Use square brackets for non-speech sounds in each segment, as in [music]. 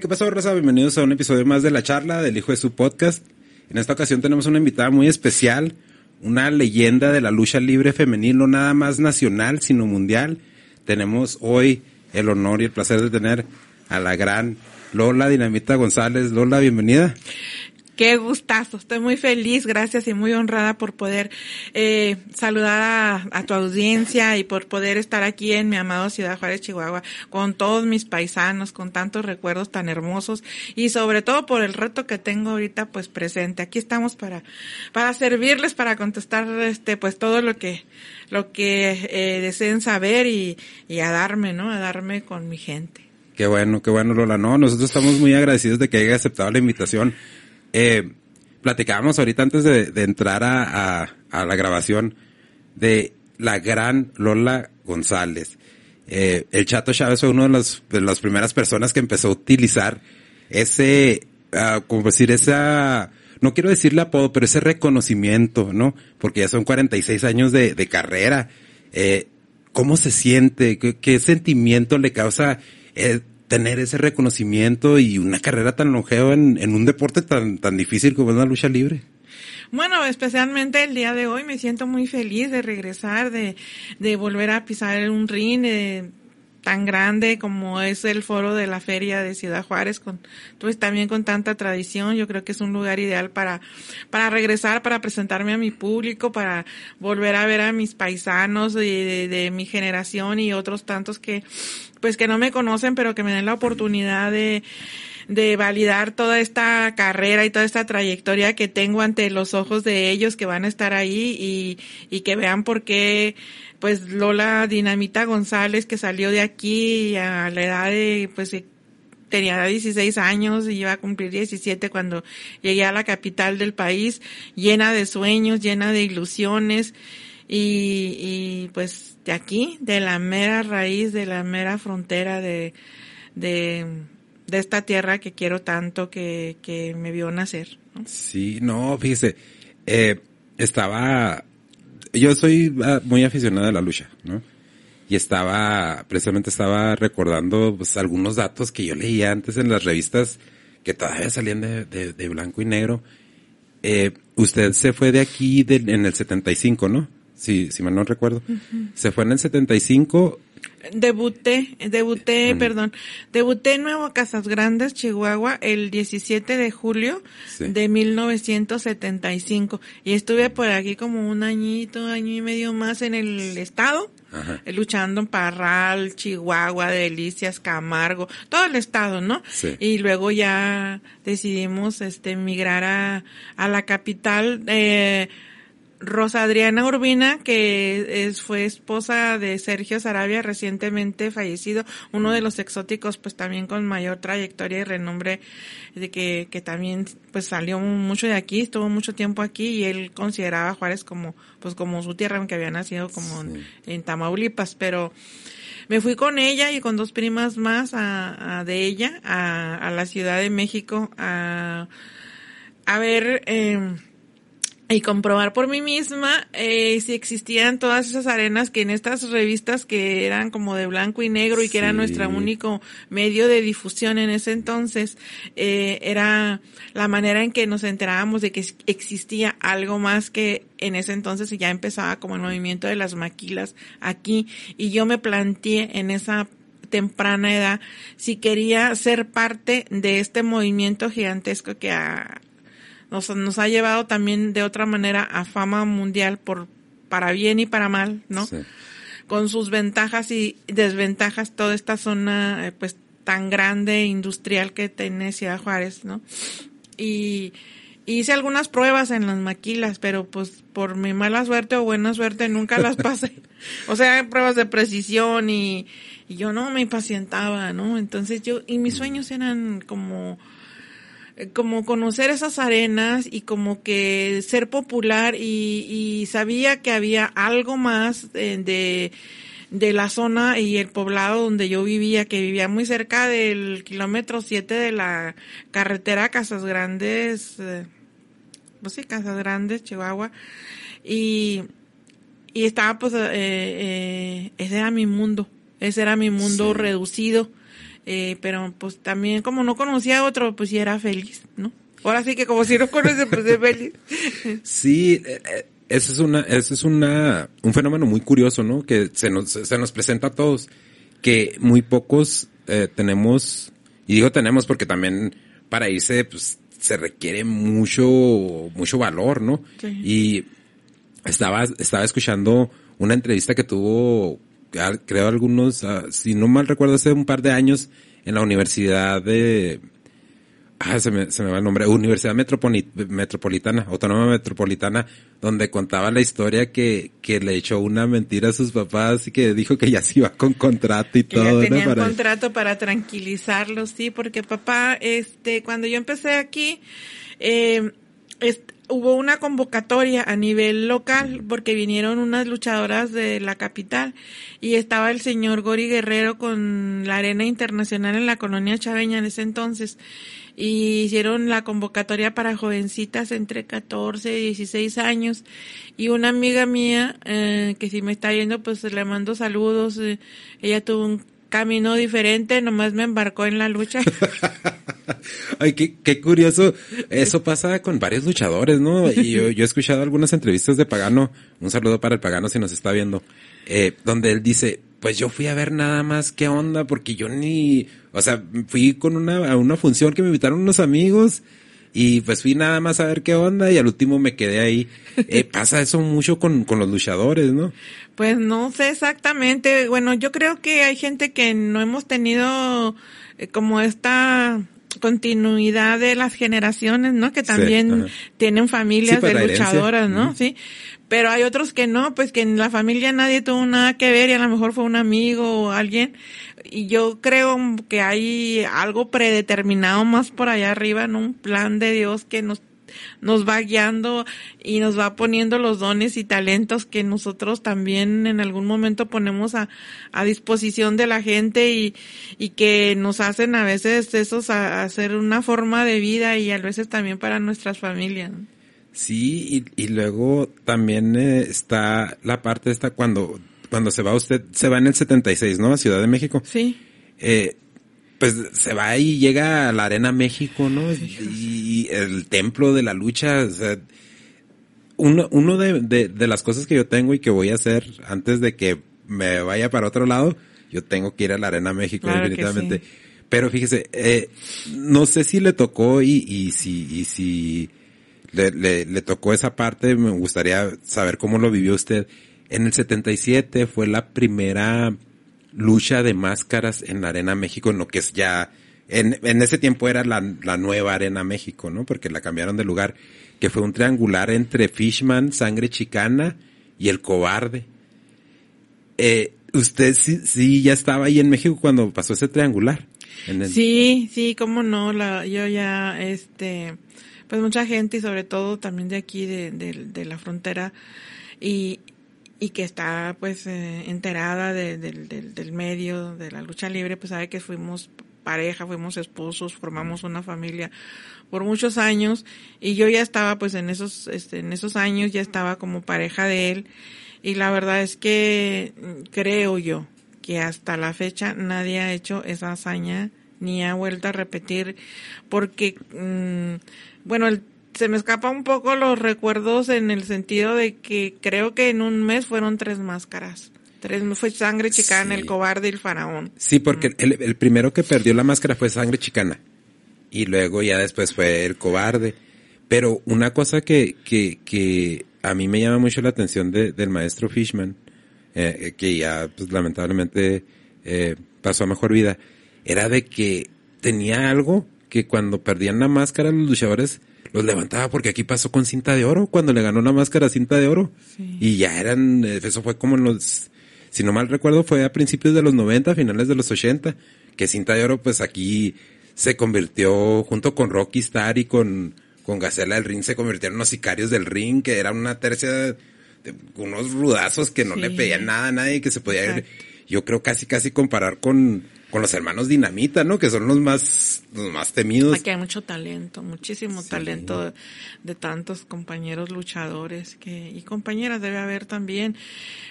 ¿qué pasó, Rosa? Bienvenidos a un episodio más de La Charla del Hijo de su Podcast. En esta ocasión tenemos una invitada muy especial, una leyenda de la lucha libre femenil, no nada más nacional, sino mundial. Tenemos hoy el honor y el placer de tener a la gran Lola Dinamita González. Lola, bienvenida. Qué gustazo, estoy muy feliz, gracias y muy honrada por poder eh, saludar a, tu audiencia y por poder estar aquí en mi amado Ciudad Juárez, Chihuahua, con todos mis paisanos, con tantos recuerdos tan hermosos y sobre todo por el reto que tengo ahorita pues presente. Aquí estamos para, para servirles, para contestar este pues todo lo que, lo que eh, deseen saber y, y a darme, ¿no? A darme con mi gente. Qué bueno, qué bueno Lola. No, nosotros estamos muy agradecidos de que haya aceptado la invitación eh, platicábamos ahorita antes de, entrar a, la grabación de la gran Lola González. Eh, el Chato Chávez fue una de, de las primeras personas que empezó a utilizar ese, uh, como decir, esa, no quiero decirle apodo, pero ese reconocimiento, ¿no? Porque ya son 46 años de, de carrera. Eh, ¿Cómo se siente? ¿Qué, sentimiento le causa tener ese reconocimiento y una carrera tan longeva en, en un deporte tan, tan difícil como es la lucha libre. Bueno, especialmente el día de hoy me siento muy feliz de regresar, de, de volver a pisar un ring, de tan grande como es el foro de la feria de Ciudad Juárez, con, pues también con tanta tradición, yo creo que es un lugar ideal para, para regresar, para presentarme a mi público, para volver a ver a mis paisanos de, de, mi generación y otros tantos que, pues que no me conocen, pero que me den la oportunidad de, de validar toda esta carrera y toda esta trayectoria que tengo ante los ojos de ellos que van a estar ahí y, y que vean por qué pues Lola Dinamita González que salió de aquí a la edad de pues tenía 16 años y iba a cumplir 17 cuando llegué a la capital del país, llena de sueños, llena de ilusiones y, y pues de aquí, de la mera raíz, de la mera frontera de, de, de esta tierra que quiero tanto que, que me vio nacer. Sí, no, fíjese, eh, estaba yo soy ah, muy aficionado a la lucha, ¿no? Y estaba, precisamente estaba recordando pues, algunos datos que yo leía antes en las revistas que todavía salían de, de, blanco y negro. Eh, usted se fue de aquí en el 75, ¿no? Si, si mal no recuerdo. Se fue en el 75 Debuté, debuté, perdón, debuté en Nuevo Casas Grandes, Chihuahua, el 17 de julio de 1975 y estuve por aquí como un añito, año y medio más en el estado, eh, luchando en Parral, Chihuahua, Delicias, Camargo, todo el estado, ¿no? Y luego ya decidimos, este, emigrar a, a la capital, eh, Rosa Adriana Urbina, que es, fue esposa de Sergio Sarabia, recientemente fallecido, uno de los exóticos, pues también con mayor trayectoria y renombre, de que, que también pues salió mucho de aquí, estuvo mucho tiempo aquí y él consideraba a Juárez como, pues como su tierra, aunque había nacido como en, Tamaulipas, pero me fui con ella y con dos primas más a, de ella a, a la Ciudad de México a, a ver, eh, y comprobar por mí misma eh, si existían todas esas arenas que en estas revistas que eran como de blanco y negro y que era nuestro único medio de difusión en ese entonces, eh, era la manera en que nos enterábamos de que existía algo más que en ese entonces ya empezaba como el movimiento de las maquilas aquí. Y yo me planteé en esa temprana edad si quería ser parte de este movimiento gigantesco que a, nos, nos ha llevado también de otra manera a fama mundial por para bien y para mal, ¿no? Con sus ventajas y desventajas toda esta zona eh, pues tan grande industrial que tiene Ciudad Juárez, ¿no? Y hice algunas pruebas en las maquilas, pero pues por mi mala suerte o buena suerte nunca las [laughs] pasé. o sea, pruebas de precisión y, y yo no me impacientaba, ¿no? Entonces yo, y mis sueños eran como como conocer esas arenas y como que ser popular y, y sabía que había algo más de, de, la zona y el poblado donde yo vivía, que vivía muy cerca del kilómetro 7 de la carretera Casas Grandes, eh, pues sí, Casas Grandes, Chihuahua, y, y estaba pues, eh, eh, ese era mi mundo, ese era mi mundo reducido eh, pero pues también como no conocía a otro, pues sí era feliz, ¿no? Ahora sí que como si no conoce, pues es feliz. [laughs] Sí, eh, eh, eso es una, eso es una, un fenómeno muy curioso, ¿no? Que se nos, se nos presenta a todos, que muy pocos eh, tenemos, y digo tenemos porque también para irse, pues, se requiere mucho, mucho valor, ¿no? Sí. Y estaba, estaba escuchando una entrevista que tuvo, creo algunos, ah, si no mal recuerdo, hace un par de años en la Universidad de, ah, se me, se me va el nombre, Universidad Metropoli- Metropolitana, Autónoma Metropolitana, donde contaba la historia que, que le echó una mentira a sus papás y que dijo que ya se iba con contrato y Que ya todo, ¿no? Para- contrato para tranquilizarlos, sí, porque papá, este, cuando yo empecé aquí, eh, hubo una convocatoria a nivel local porque vinieron unas luchadoras de la capital y estaba el señor Gori Guerrero con la arena internacional en la colonia chaveña en ese entonces. Y hicieron la convocatoria para jovencitas entre 14 y 16 años. Y una amiga mía eh, que si me está yendo pues le mando saludos eh, ella tuvo un camino diferente nomás me embarcó en la lucha [laughs] Ay, qué, qué curioso. Eso pasa con varios luchadores, ¿no? Y yo, yo he escuchado algunas entrevistas de Pagano. Un saludo para el Pagano si nos está viendo. Eh, donde él dice, pues yo fui a ver nada más qué onda, porque yo ni, o sea, fui con una, a una función que me invitaron unos amigos. Y pues fui nada más a ver qué onda y al último me quedé ahí. Eh, [laughs] pasa eso mucho con, con los luchadores, ¿no? Pues no sé exactamente. Bueno, yo creo que hay gente que no hemos tenido eh, como esta continuidad de las generaciones, ¿no? Que también tienen familias Sí, pues, de luchadoras, ¿no? Sí. Pero hay otros que no, pues que en la familia nadie tuvo nada que ver y a lo mejor fue un amigo o alguien. Y yo creo que hay algo predeterminado más por allá arriba, ¿no? Un plan de Dios que nos nos va guiando y nos va poniendo los dones y talentos que nosotros también en algún momento ponemos a, a disposición de la gente y, y que nos hacen a veces esos a, a hacer una forma de vida y a veces también para nuestras familias. Sí, y, y luego también eh, está la parte esta cuando, cuando se va usted, se va en el 76, ¿no? A Ciudad de México. Sí, Eh, pues se va y llega a la Arena México, ¿no? Y el templo de la lucha, o sea, uno, uno de, de, de las cosas que yo tengo y que voy a hacer antes de que me vaya para otro lado, yo tengo que ir a la Arena México Claro definitivamente. sí. Pero fíjese, eh, no sé si le tocó y, y si, y si le, le, le tocó esa parte, me gustaría saber cómo lo vivió usted. En el 77 fue la primera lucha de máscaras en la Arena México, en lo que es ya, en, en ese tiempo era la, la nueva Arena México, ¿no? Porque la cambiaron de lugar, que fue un triangular entre Fishman, Sangre Chicana y El Cobarde. Eh, usted sí, sí ya estaba ahí en México cuando pasó ese triangular. Sí, sí, cómo no, la, yo ya, este, pues mucha gente y sobre todo también de aquí, de, de, de la frontera y, y que está pues eh, enterada de- del- del, del medio de la lucha libre, pues sabe que fuimos pareja, fuimos esposos, formamos una familia por muchos años y yo ya estaba pues en esos, este, en esos años ya estaba como pareja de él y la verdad es que mm, creo yo que hasta la fecha nadie ha hecho esa hazaña ni ha vuelto a repetir porque mm, bueno el- se me escapa un poco los recuerdos en el sentido de que creo que en un mes fueron tres máscaras tres fue sangre chicana Sí. el cobarde y el faraón Sí, porque el, el primero que perdió la máscara fue Sangre Chicana. Y luego ya después fue el cobarde. Pero una cosa que, que, que a mí me llama mucho la atención de- del maestro Fishman, eh, eh, que ya pues, lamentablemente eh, pasó a mejor vida, era de que tenía algo que cuando perdían la máscara los luchadores los levantaba porque aquí pasó con cinta de oro, cuando le ganó la máscara cinta de oro. Sí. Y ya eran, eh, eso fue como en los, si no mal recuerdo, fue a principios de los 90, finales de los 80, que cinta de oro pues aquí se convirtió junto con Rocky Star y con, con Gacela del Ring, se convirtieron en los sicarios del ring, que era una tercia de unos rudazos que no Sí. le pedían nada a nadie, que se podía ir, Exacto. yo creo casi casi comparar con, con los hermanos Dinamita, ¿no? Que son los más, los más temidos. Aquí hay mucho talento, muchísimo Sí. talento de, de tantos compañeros luchadores que y compañeras debe haber también,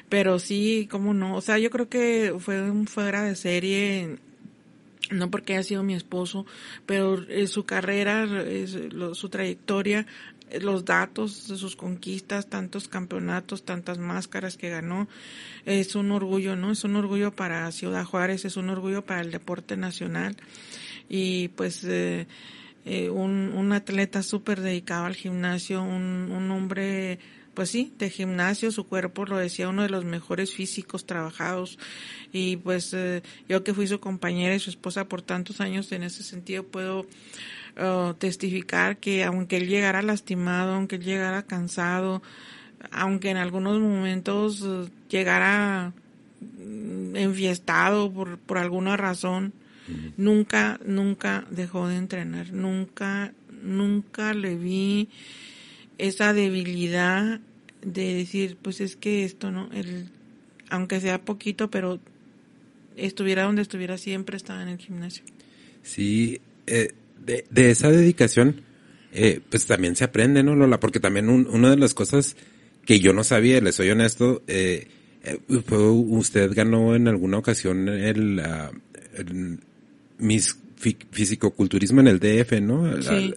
pero sí, cómo no, o sea, yo creo que fue un fuera de serie no porque haya sido mi esposo, pero eh, su carrera, su trayectoria, los datos de sus conquistas, tantos campeonatos, tantas máscaras que ganó, es un orgullo, ¿no? Es un orgullo para Ciudad Juárez, es un orgullo para el deporte nacional y pues eh, eh, un, atleta súper dedicado al gimnasio, un, un hombre pues sí, de gimnasio, su cuerpo lo decía uno de los mejores físicos trabajados y pues eh, yo que fui su compañera y su esposa por tantos años en ese sentido puedo uh, testificar que aunque él llegara lastimado, aunque él llegara cansado, aunque en algunos momentos uh, llegara mm, enfiestado por, por alguna razón, nunca, nunca dejó de entrenar, nunca, nunca le vi esa debilidad de decir, pues es que esto, ¿no? El, aunque sea poquito, pero estuviera donde estuviera, siempre estaba en el gimnasio. Sí, eh, de, de, esa dedicación, eh, pues también se aprende, ¿no, Lola? Porque también una de las cosas que yo no sabía, le soy honesto, eh, eh fue, usted ganó en alguna ocasión el, uh, el fisicoculturismo en el DF, ¿no? Sí.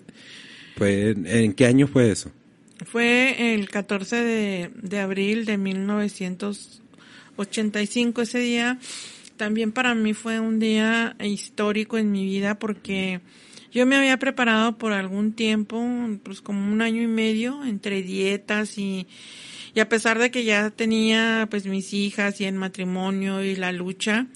Fue, ¿En qué año fue eso? Fue el 14 de, de abril de 1985. Ese día también para mí fue un día histórico en mi vida porque yo me había preparado por algún tiempo, pues como un año y medio, entre dietas y, y a pesar de que ya tenía pues mis hijas y el matrimonio y la lucha,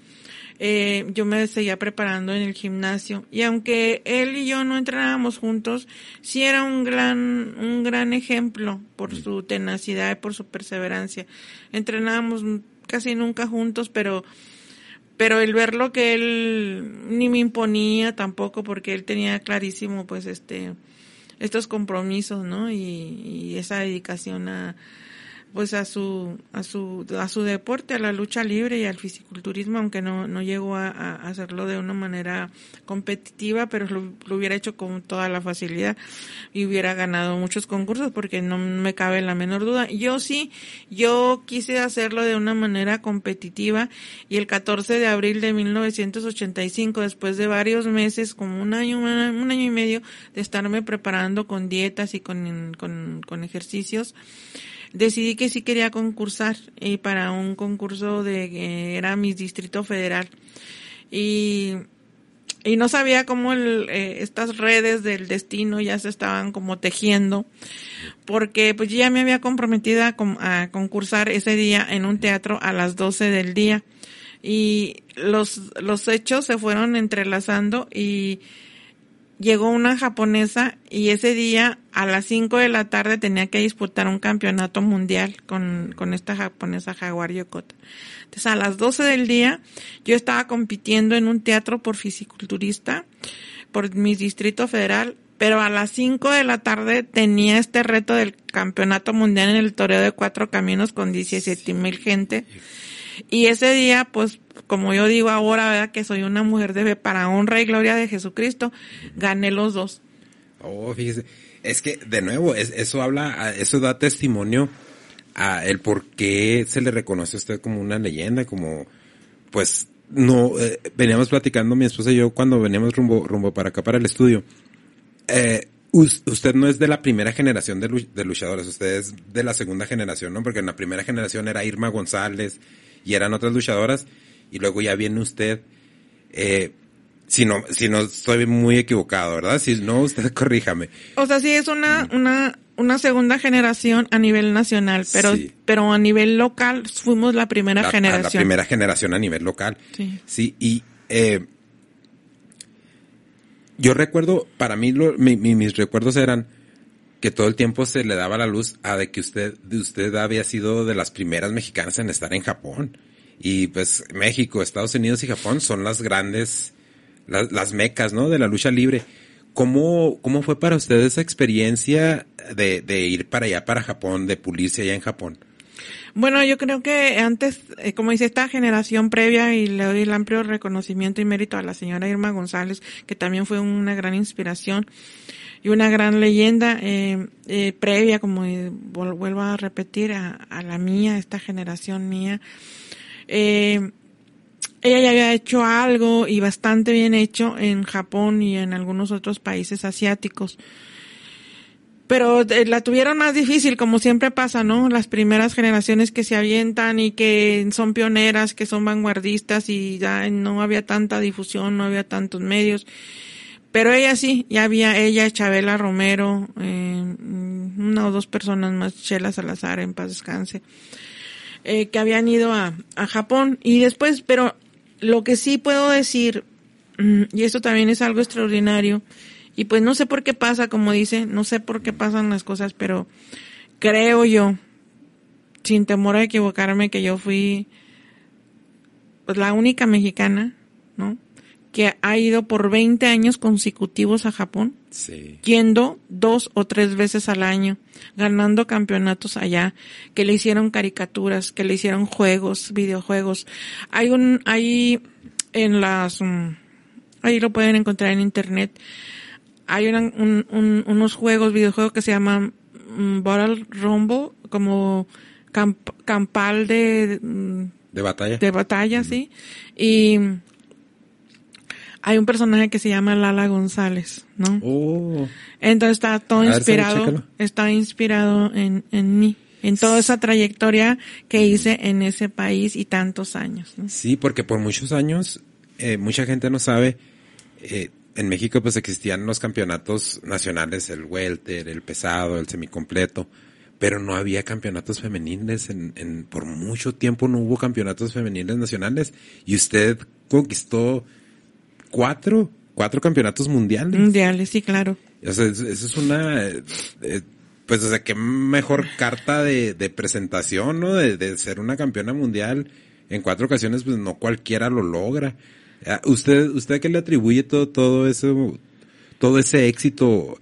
eh, yo me seguía preparando en el gimnasio. Y aunque él y yo no entrenábamos juntos, sí era un gran, un gran ejemplo por su tenacidad y por su perseverancia. Entrenábamos casi nunca juntos, pero, pero el ver lo que él ni me imponía tampoco, porque él tenía clarísimo, pues, este, estos compromisos, ¿no? Y, y esa dedicación a, pues a su a su a su deporte a la lucha libre y al fisiculturismo aunque no no llegó a, hacerlo de una manera competitiva pero lo, hubiera hecho con toda la facilidad y hubiera ganado muchos concursos porque no me cabe la menor duda. Yo sí yo quise hacerlo de una manera competitiva y el 14 de abril de 1985 después de varios meses como un año un año y medio de estarme preparando con dietas y con con, con ejercicios decidí que sí quería concursar y para un concurso de que era mi distrito federal. Y y no sabía cómo el, eh, estas redes del destino ya se estaban como tejiendo porque pues ya me había comprometido a, a, concursar ese día en un teatro a las 12 del día. Y los los hechos se fueron entrelazando y llegó una japonesa y ese día a las 5 de la tarde tenía que disputar un campeonato mundial con, con esta japonesa Jaguar Yokota. Entonces a las 12 del día yo estaba compitiendo en un teatro por fisiculturista por mi distrito federal, pero a las 5 de la tarde tenía este reto del campeonato mundial en el toreo de cuatro caminos con 17 mil gente. Y ese día, pues, como yo digo ahora, ¿verdad? Que soy una mujer de fe para honra y gloria de Jesucristo, gané los dos. Oh, fíjese. Es que, de nuevo, eso habla, eso da testimonio a el por qué se le reconoce a usted como una leyenda, como, pues, no, eh, veníamos platicando mi esposa y yo cuando veníamos rumbo, rumbo para acá, para el estudio. Eh, usted no es de la primera generación de, luchadores, usted es de la segunda generación, ¿no? Porque en la primera generación era Irma González y eran otras luchadoras y luego ya viene usted, eh, si no, si no estoy muy equivocado, ¿verdad? Si no, usted [laughs] corríjame. O sea, sí es una, una, una segunda generación a nivel nacional, pero, pero a nivel local fuimos la primera generación. la primera generación a nivel local. Sí. Sí, y, eh, yo recuerdo, para mí lo, mis recuerdos eran que todo el tiempo se le daba la luz a de que usted, de usted había sido de las primeras mexicanas en estar en Japón. Y pues México, Estados Unidos y Japón son las grandes, las, mecas, ¿no? De la lucha libre. ¿Cómo, cómo fue para usted esa experiencia de, de ir para allá, para Japón, de pulirse allá en Japón? Bueno, yo creo que antes, eh, como dice esta generación previa, y le doy el amplio reconocimiento y mérito a la señora Irma González, que también fue una gran inspiración y una gran leyenda eh, eh, previa, como vuelvo a repetir, a, a la mía, esta generación mía. Eh, ella ya había hecho algo y bastante bien hecho en Japón y en algunos otros países asiáticos. Pero eh, la tuvieron más difícil, como siempre pasa, ¿no? Las primeras generaciones que se avientan y que son pioneras, que son vanguardistas y ya no había tanta difusión, no había tantos medios. Pero ella sí, ya había ella, Chabela Romero, eh, una o dos personas más, Chela Salazar, en paz descanse, eh, que habían ido a, a Japón. Y después, pero lo que sí puedo decir, mm, y esto también es algo extraordinario, y pues no sé por qué pasa, como dice, no sé por qué pasan las cosas, pero creo yo, sin temor a equivocarme, que yo fui pues la única mexicana, ¿no? Que ha ido por 20 años consecutivos a Japón, Sí. yendo dos o tres veces al año, ganando campeonatos allá, que le hicieron caricaturas, que le hicieron juegos, videojuegos. Hay un, hay en las, mm, ahí lo pueden encontrar en internet, hay una- un- un- unos juegos, videojuegos que se llaman mm, Battle Rumble, como camp- campal de, mm, De batalla. de batalla, sí. Y hay un personaje que se llama Lala González, ¿no? Oh. Entonces está todo A inspirado, está inspirado en, en mí, en toda esa trayectoria que hice en ese país y tantos años, ¿no? Sí, porque por muchos años, eh, mucha gente no sabe, eh, en México pues existían los campeonatos nacionales, el welter, el pesado, el semicompleto, pero no había campeonatos femeniles, en, en, por mucho tiempo no hubo campeonatos femeniles nacionales, y usted conquistó cuatro, cuatro campeonatos mundiales. Mundiales, sí, claro. O sea, eso eso es una, eh, eh, pues, o sea, qué mejor carta de, de presentación, ¿no? De, de ser una campeona mundial en cuatro ocasiones, pues no cualquiera lo logra. Ah, ¿Usted, usted qué le atribuye todo, todo eso, todo ese éxito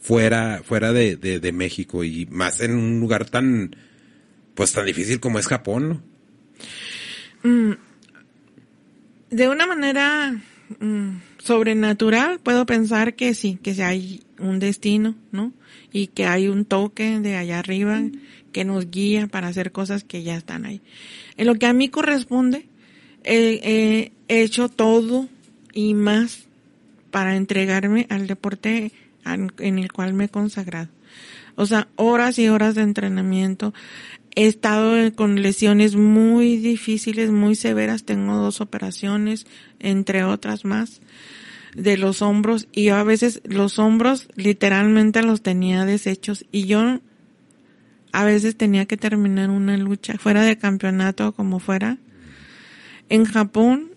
fuera, fuera de, de, de México y más en un lugar tan, pues tan difícil como es Japón, ¿no? De una manera mm, sobrenatural puedo pensar que sí, que sí hay un destino, ¿no? Y que hay un toque de allá arriba que nos guía para hacer cosas que ya están ahí. En lo que a mí corresponde, eh, he hecho todo y más para entregarme al deporte en el cual me he consagrado. O sea, horas y horas de entrenamiento. He estado con lesiones muy difíciles, muy severas. Tengo dos operaciones, entre otras más, de los hombros. Y yo a veces los hombros literalmente los tenía deshechos. Y yo a veces tenía que terminar una lucha, fuera de campeonato o como fuera. En Japón,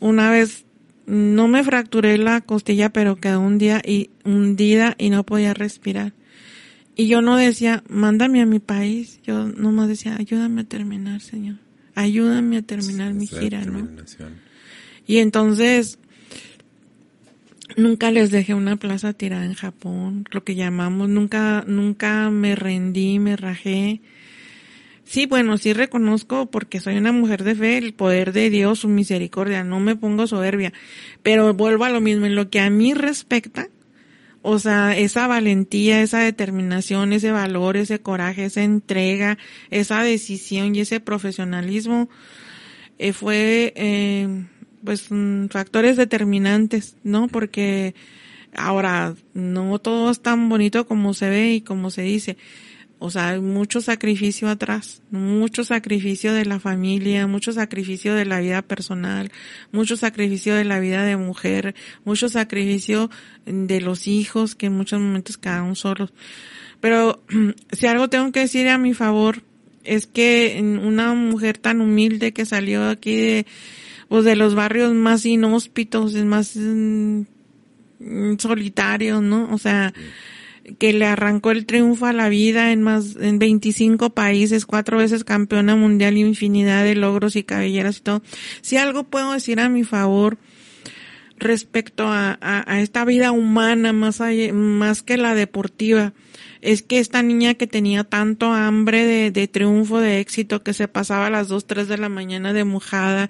una vez no me fracturé la costilla, pero quedó un día y hundida y no podía respirar. Y yo no decía, mándame a mi país, yo nomás decía, ayúdame a terminar, Señor. Ayúdame a terminar mi gira, ¿no? Y entonces, nunca les dejé una plaza tirada en Japón, lo que llamamos, nunca, nunca me rendí, me rajé. Sí, bueno, sí reconozco porque soy una mujer de fe, el poder de Dios, su misericordia, no me pongo soberbia, pero vuelvo a lo mismo, en lo que a mí respecta, o sea, esa valentía, esa determinación, ese valor, ese coraje, esa entrega, esa decisión y ese profesionalismo, eh, fue, eh, pues, factores determinantes, ¿no? Porque ahora no todo es tan bonito como se ve y como se dice. O sea, hay mucho sacrificio atrás, mucho sacrificio de la familia, mucho sacrificio de la vida personal, mucho sacrificio de la vida de mujer, mucho sacrificio de los hijos que en muchos momentos quedaron solos. Pero [clears throat] si algo tengo que decir a mi favor es que una mujer tan humilde que salió aquí de, pues de los barrios más inhóspitos, más mm, solitarios, ¿no? O sea, que le arrancó el triunfo a la vida en más, en 25 países, cuatro veces campeona mundial y infinidad de logros y cabelleras y todo. Si algo puedo decir a mi favor respecto a, a, a esta vida humana más allá, más que la deportiva, es que esta niña que tenía tanto hambre de, de triunfo, de éxito, que se pasaba a las dos, tres de la mañana de mojada.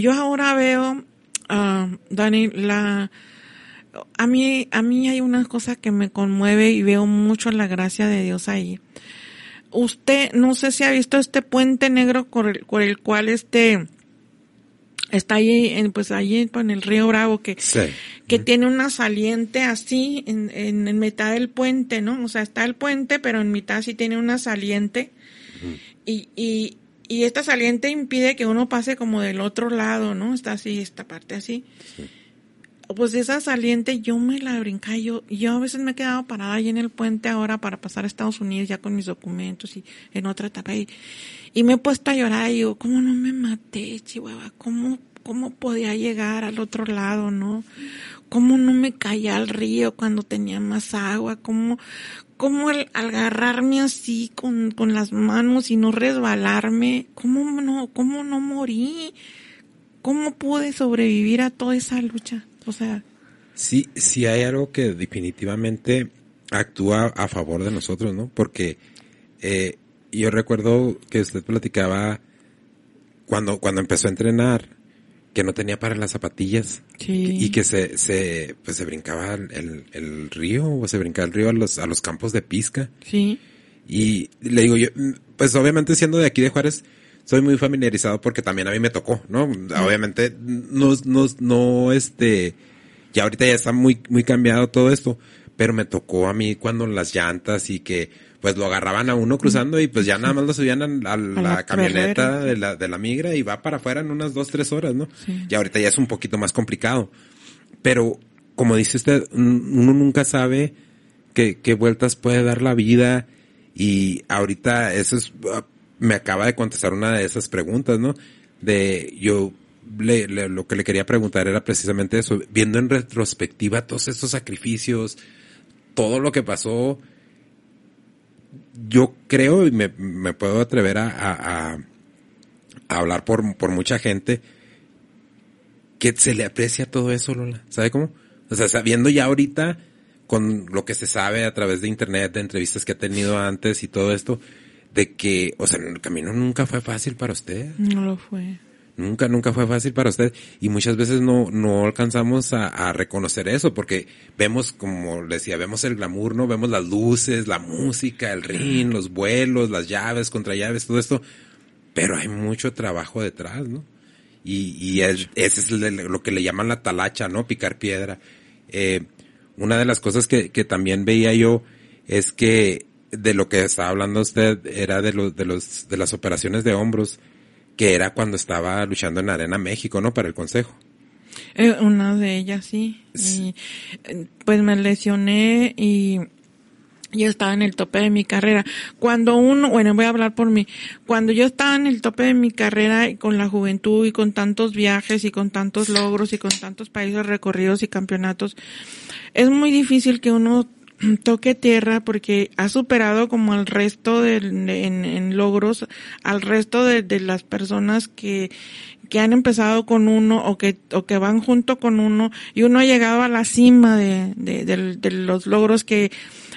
Yo ahora veo, uh, Dani, la, a mí, a mí hay una cosa que me conmueve y veo mucho la gracia de Dios ahí. Usted, no sé si ha visto este puente negro por el, por el cual este está ahí, en, pues ahí en el río Bravo, que, que tiene una saliente así en, en, mitad del puente, ¿no? O sea, está el puente, pero en mitad sí tiene una saliente. y, y, y esta saliente impide que uno pase como del otro lado, ¿no? Está así, esta parte así. Pues esa saliente yo me la brinca, yo, yo a veces me he quedado parada ahí en el puente ahora para pasar a Estados Unidos ya con mis documentos y en otra etapa y, y me he puesto a llorar y digo, ¿cómo no me maté, Chihuahua? ¿Cómo, cómo podía llegar al otro lado, no? ¿Cómo no me caía al río cuando tenía más agua? ¿Cómo, cómo al, agarrarme así con, con las manos y no resbalarme? ¿Cómo no, cómo no morí? ¿Cómo pude sobrevivir a toda esa lucha? O sea. Sí, sí hay algo que definitivamente actúa a favor de nosotros, ¿no? Porque eh, yo recuerdo que usted platicaba cuando, cuando empezó a entrenar que no tenía para las zapatillas y que se, se, pues se brincaba el, el río o se brincaba el río a los, a los campos de pizca. Sí. Y le digo yo, pues obviamente siendo de aquí de Juárez, soy muy familiarizado porque también a mí me tocó, ¿no? Obviamente no, no, no, este, ya ahorita ya está muy, muy cambiado todo esto, pero me tocó a mí cuando las llantas y que pues lo agarraban a uno cruzando y pues ya nada más lo subían a, la, camioneta de la, de la migra y va para afuera en unas dos, tres horas, ¿no? Y ahorita ya es un poquito más complicado. Pero, como dice usted, uno nunca sabe qué, qué vueltas puede dar la vida y ahorita eso es, me acaba de contestar una de esas preguntas, ¿no? De yo, le, lo que le quería preguntar era precisamente eso, viendo en retrospectiva todos estos sacrificios, todo lo que pasó, yo creo y me, puedo atrever a, a, a, hablar por, por mucha gente que se le aprecia todo eso, Lola. ¿Sabe cómo? O sea, sabiendo ya ahorita con lo que se sabe a través de internet, de entrevistas que ha tenido antes y todo esto, de que, o sea, el camino nunca fue fácil para usted. No lo fue. Nunca, nunca fue fácil para usted y muchas veces no, no alcanzamos a, a, reconocer eso porque vemos, como decía, vemos el glamour, ¿no? Vemos las luces, la música, el ring, los vuelos, las llaves, contra llaves, todo esto, pero hay mucho trabajo detrás, ¿no? Y, y ese es lo que le llaman la talacha, ¿no? Picar piedra. Eh, una de las cosas que, que también veía yo es que de lo que estaba hablando usted era de los, de los, de las operaciones de hombros que era cuando estaba luchando en Arena México, ¿no? Para el consejo. Eh, una de ellas, sí. Y, pues me lesioné y yo estaba en el tope de mi carrera. Cuando uno, bueno, voy a hablar por mí. Cuando yo estaba en el tope de mi carrera y con la juventud y con tantos viajes y con tantos logros y con tantos países recorridos y campeonatos, es muy difícil que uno [clears throat] toque tierra porque ha superado como al resto de, en, logros, al resto de, de, las personas que, que han empezado con uno o que, o que van junto con uno y uno ha llegado a la cima de, de, los logros que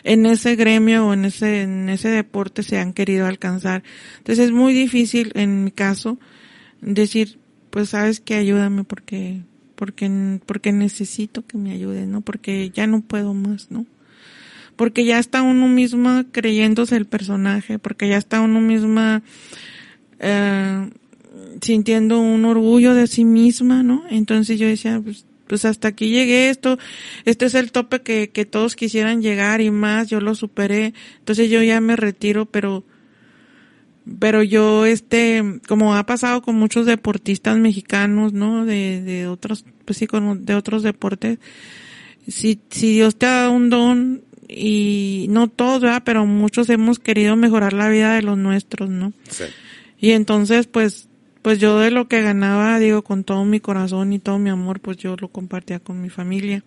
en ese gremio o en ese, en ese deporte se han querido alcanzar. Entonces es muy difícil en mi caso decir, pues sabes que ayúdame porque, porque, porque necesito que me ayuden, ¿no? Porque ya no puedo más, ¿no? Porque ya está uno misma creyéndose el personaje, porque ya está uno misma eh, sintiendo un orgullo de sí misma, ¿no? Entonces yo decía, pues, pues hasta aquí llegué esto, este es el tope que, que todos quisieran llegar y más, yo lo superé, entonces yo ya me retiro, pero pero yo este como ha pasado con muchos deportistas mexicanos no de, de otros pues sí con, de otros deportes si si Dios te ha dado un don y no todos, ¿verdad? Pero muchos hemos querido mejorar la vida de los nuestros, ¿no? Sí. Y entonces, pues, pues yo de lo que ganaba, digo, con todo mi corazón y todo mi amor, pues yo lo compartía con mi familia.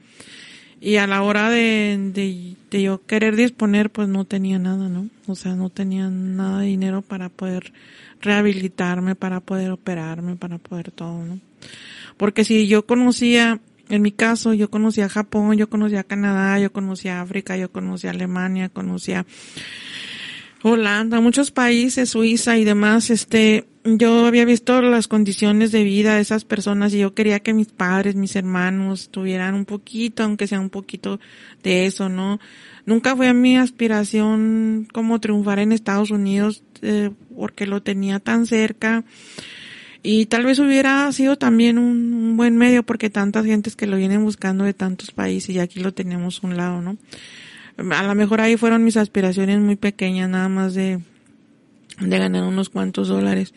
Y a la hora de, de, de yo querer disponer, pues no tenía nada, ¿no? O sea, no tenía nada de dinero para poder rehabilitarme, para poder operarme, para poder todo, ¿no? Porque si yo conocía en mi caso, yo conocí a Japón, yo conocí a Canadá, yo conocí a África, yo conocí a Alemania, conocí a Holanda, muchos países, Suiza y demás, este, yo había visto las condiciones de vida de esas personas y yo quería que mis padres, mis hermanos tuvieran un poquito, aunque sea un poquito de eso, ¿no? Nunca fue mi aspiración como triunfar en Estados Unidos, eh, porque lo tenía tan cerca Y tal vez hubiera sido también un, buen medio porque tantas gentes que lo vienen buscando de tantos países y aquí lo tenemos un lado, ¿no? A lo mejor ahí fueron mis aspiraciones muy pequeñas, nada más de, de ganar unos cuantos dólares.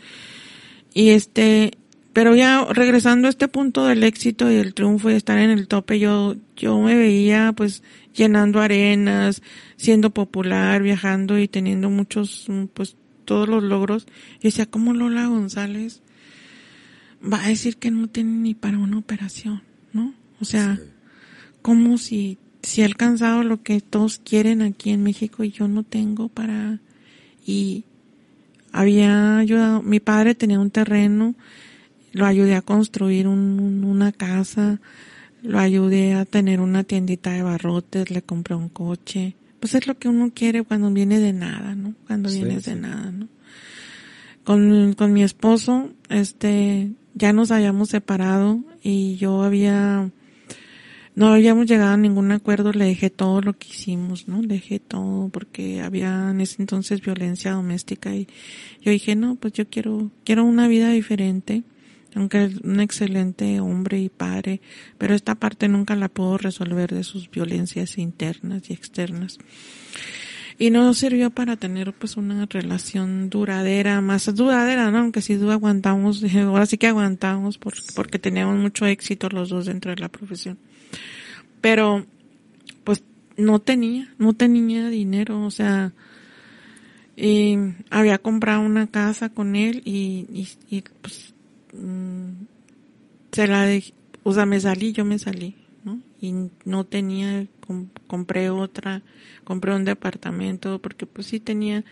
Y este, pero ya regresando a este punto del éxito y del triunfo y estar en el tope, yo, yo me veía pues llenando arenas, siendo popular, viajando y teniendo muchos, pues todos los logros. Y decía, ¿cómo Lola González va a decir que no tiene ni para una operación? ¿No? O sea, como si, si he alcanzado lo que todos quieren aquí en México y yo no tengo para, y había ayudado, mi padre tenía un terreno, lo ayudé a construir un, una casa, lo ayudé a tener una tiendita de barrotes, le compré un coche. Pues es lo que uno quiere cuando viene de nada, ¿no? Cuando vienes de nada, ¿no? Con, con mi esposo, este, ya nos habíamos separado y yo había, no habíamos llegado a ningún acuerdo, le dejé todo lo que hicimos, ¿no? Le dejé todo porque había en ese entonces violencia doméstica y yo dije, no, pues yo quiero, quiero una vida diferente aunque es un excelente hombre y padre, pero esta parte nunca la puedo resolver de sus violencias internas y externas. Y no sirvió para tener pues una relación duradera, más duradera, ¿no? Aunque sí aguantamos, [laughs] ahora sí que aguantamos porque, porque teníamos mucho éxito los dos dentro de la profesión. Pero, pues, no tenía, no tenía dinero, o sea, y había comprado una casa con él y, y, y pues Mm, se la o sea, me salí, yo me salí. Y no tenía, compré otra, compré un departamento, porque pues sí tenía,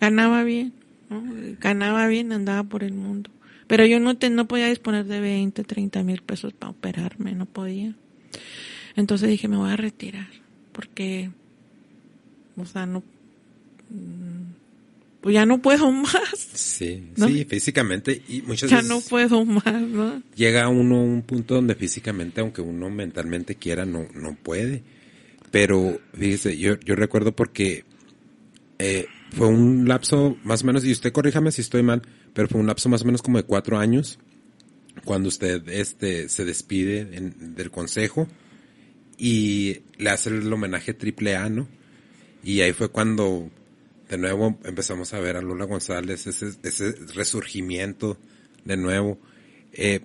ganaba bien, ¿no? Ganaba bien, andaba por el mundo. Pero yo no, te, no podía disponer de 20, 30 mil pesos para operarme, no podía. Entonces dije, me voy a retirar, porque, o sea, no, pues ya no puedo más. Sí, sí, físicamente y muchas ya veces. Ya no puedo más, ¿no? Llega uno a un punto donde físicamente, aunque uno mentalmente quiera, no, no puede. Pero, fíjese, yo, yo recuerdo porque eh, fue un lapso más o menos, y usted corríjame si estoy mal, pero fue un lapso más o menos como de cuatro años cuando usted este se despide del consejo y le hace el homenaje triple A, ¿no? Y ahí fue cuando de nuevo empezamos a ver a Lola González, ese, resurgimiento de nuevo. Eh,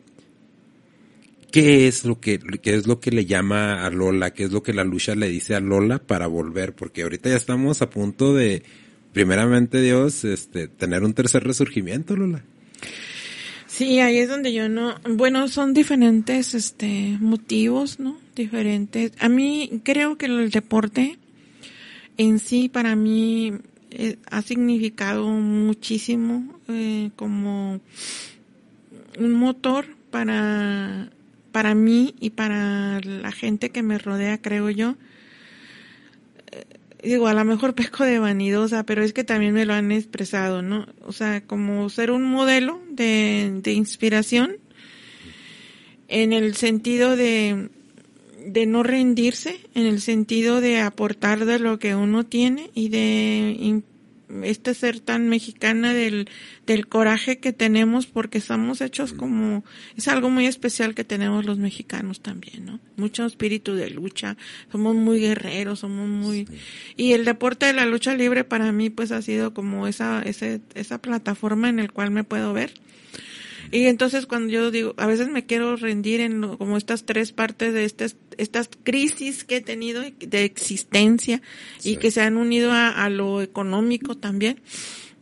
¿Qué es lo que qué es lo que le llama a Lola? ¿Qué es lo que la lucha le dice a Lola para volver? Porque ahorita ya estamos a punto de, primeramente Dios, este, tener un tercer resurgimiento, Lola. Sí, ahí es donde yo no, bueno, son diferentes, este, motivos, ¿no? Diferentes. A mí creo que el deporte en sí para mí eh, ha significado muchísimo eh, como un motor para, para mí y para la gente que me rodea, creo yo. Eh, digo, a lo mejor [laughs] pesco de vanidosa, pero es que también me lo han expresado, ¿no? O sea, como ser un modelo de, de inspiración en el sentido de, de no rendirse en el sentido de aportar de lo que uno tiene y de este ser tan mexicana del, del coraje que tenemos porque estamos hechos como, es algo muy especial que tenemos los mexicanos también, ¿no? Mucho espíritu de lucha, somos muy guerreros, somos muy, y el deporte de la lucha libre para mí pues ha sido como esa, ese, esa plataforma en el cual me puedo ver y entonces cuando yo digo, a veces me quiero rendir en como estas tres partes de estas, estas crisis que he tenido de existencia y que se han unido a, lo económico también.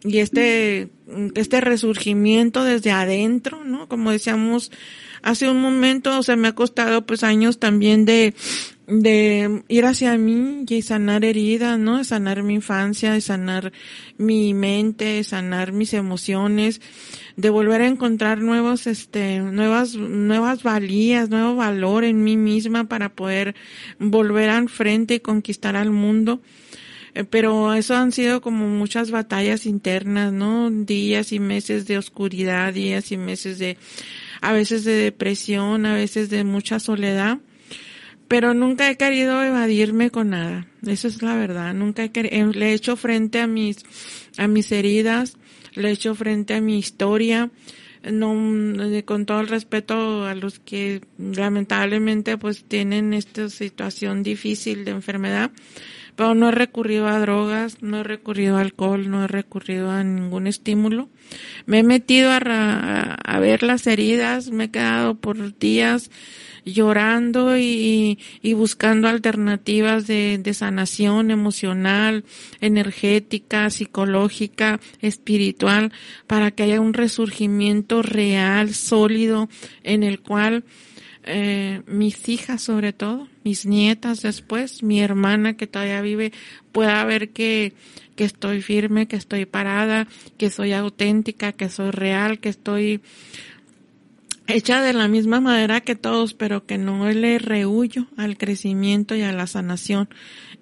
Y este, este resurgimiento desde adentro, ¿no? Como decíamos hace un momento, o sea, me ha costado pues años también de, de ir hacia mí y sanar heridas, ¿no? Sanar mi infancia, sanar mi mente, sanar mis emociones de volver a encontrar nuevos, este, nuevas, nuevas valías, nuevo valor en mí misma para poder volver al frente y conquistar al mundo. Eh, pero eso han sido como muchas batallas internas, ¿no? Días y meses de oscuridad, días y meses de, a veces de depresión, a veces de mucha soledad pero nunca he querido evadirme con nada. Esa es la verdad. Nunca he querido, le he hecho frente a mis, a mis heridas, le he hecho frente a mi historia, no, con todo el respeto a los que lamentablemente pues tienen esta situación difícil de enfermedad, pero no he recurrido a drogas, no he recurrido a alcohol, no he recurrido a ningún estímulo. Me he metido a, a ver las heridas, me he quedado por días llorando y, y buscando alternativas de, de sanación emocional, energética, psicológica, espiritual, para que haya un resurgimiento real, sólido, en el cual eh, mis hijas sobre todo, mis nietas después, mi hermana que todavía vive, pueda ver que, que estoy firme, que estoy parada, que soy auténtica, que soy real, que estoy hecha de la misma madera que todos, pero que no le rehuyo al crecimiento y a la sanación.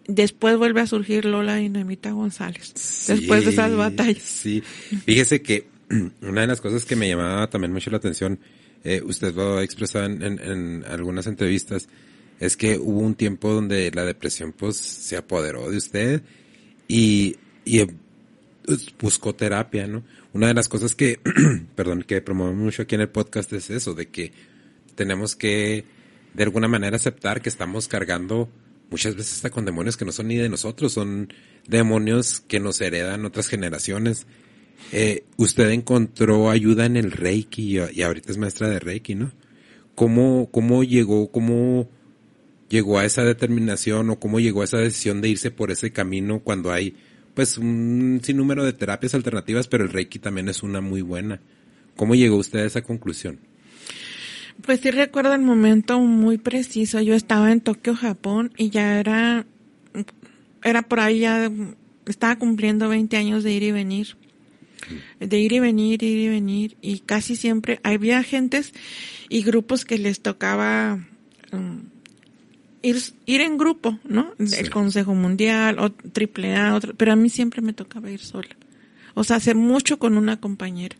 Después vuelve a surgir Lola Dinamita González, después de esas batallas. Sí, fíjese que [clears throat] una de las cosas que me llamaba también mucho la atención eh, usted lo ha expresado en, en, algunas entrevistas, es que hubo un tiempo donde la depresión pues se apoderó de usted y, y buscó terapia, ¿no? Una de las cosas que, [clears throat] perdón, que promovemos mucho aquí en el podcast es eso, de que tenemos que de alguna manera aceptar que estamos cargando muchas veces hasta con demonios que no son ni de nosotros, son demonios que nos heredan otras generaciones eh, usted encontró ayuda en el Reiki y, ahorita es maestra de Reiki, ¿no? ¿Cómo, cómo llegó, cómo llegó a esa determinación o cómo llegó a esa decisión de irse por ese camino cuando hay, pues, un sinnúmero de terapias alternativas, pero el Reiki también es una muy buena? ¿Cómo llegó usted a esa conclusión? Pues sí recuerdo el momento muy preciso. Yo estaba en Tokio, Japón, y ya era, era por ahí ya, estaba cumpliendo 20 años de ir y venir de ir y venir, ir y venir, y casi siempre había gentes y grupos que les tocaba um, ir, ir en grupo, ¿no? El Consejo Mundial, o Triple A, pero a mí siempre me tocaba ir sola. O sea, hace mucho con una compañera.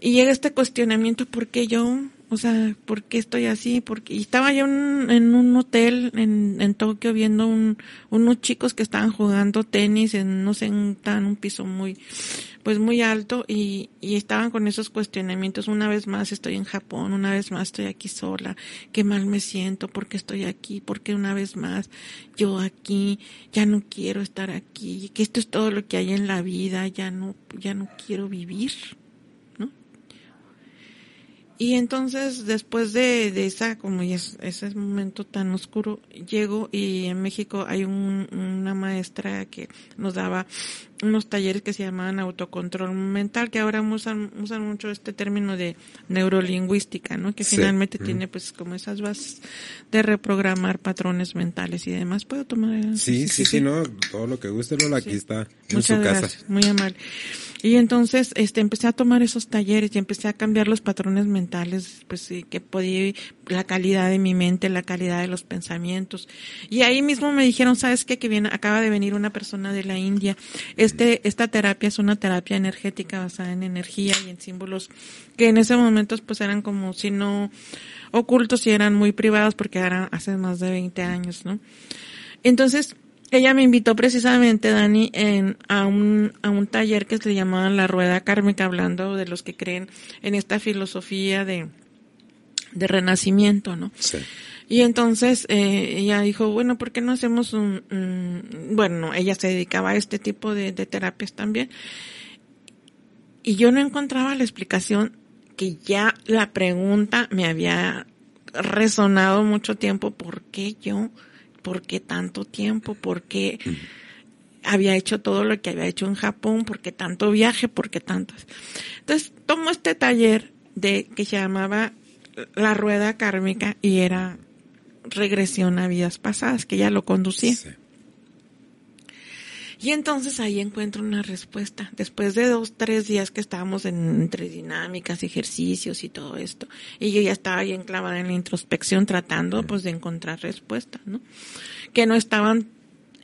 Y llega este cuestionamiento, ¿por qué yo? O sea, ¿por qué estoy así? Porque estaba yo en, un hotel en, Tokio viendo un, unos chicos que estaban jugando tenis en, no sé, en, un piso muy, pues muy alto y, y estaban con esos cuestionamientos. Una vez más estoy en Japón, una vez más estoy aquí sola, qué mal me siento, ¿por qué estoy aquí? ¿Por qué una vez más yo aquí? Ya no quiero estar aquí, que esto es todo lo que hay en la vida, ya no, ya no quiero vivir. Y entonces, después de, de esa, como es, ese momento tan oscuro, llego y en México hay un, una maestra que nos daba unos talleres que se llamaban autocontrol mental, que ahora usan, usan mucho este término de neurolingüística, ¿no? Que finalmente tiene pues como esas bases de reprogramar patrones mentales y demás. ¿Puedo tomar? Sí, sí, sí, no, todo lo que guste, Lola, aquí está en su casa. Muy amable. Y entonces, este, empecé a tomar esos talleres y empecé a cambiar los patrones mentales, pues, que podía, la calidad de mi mente, la calidad de los pensamientos. Y ahí mismo me dijeron, ¿sabes qué? Que viene, acaba de venir una persona de la India. Este, esta terapia es una terapia energética basada en energía y en símbolos que en ese momento, pues, eran como, si no ocultos y eran muy privados porque eran hace más de 20 años, ¿no? Entonces, ella me invitó precisamente, Dani, en, a, un, a un taller que se llamaba La Rueda Kármica, hablando de los que creen en esta filosofía de, de renacimiento, ¿no? Sí. Y entonces eh, ella dijo, bueno, ¿por qué no hacemos un, bueno, ella se dedicaba a este tipo de, de terapias también. Y yo no encontraba la explicación que ya la pregunta me había resonado mucho tiempo, ¿por qué yo? ¿Por qué tanto tiempo? ¿Por qué había hecho todo lo que había hecho en Japón? ¿Por qué tanto viaje? ¿Por qué tantas? Entonces, tomo este taller de que se llamaba La Rueda Kármica y era regresión a vidas pasadas, que ya lo conducía. Y entonces ahí encuentro una respuesta. Después de dos, tres días que estábamos en, entre dinámicas, ejercicios y todo esto, y yo ya estaba ahí enclavada en la introspección tratando pues de encontrar respuestas, ¿no? Que no estaban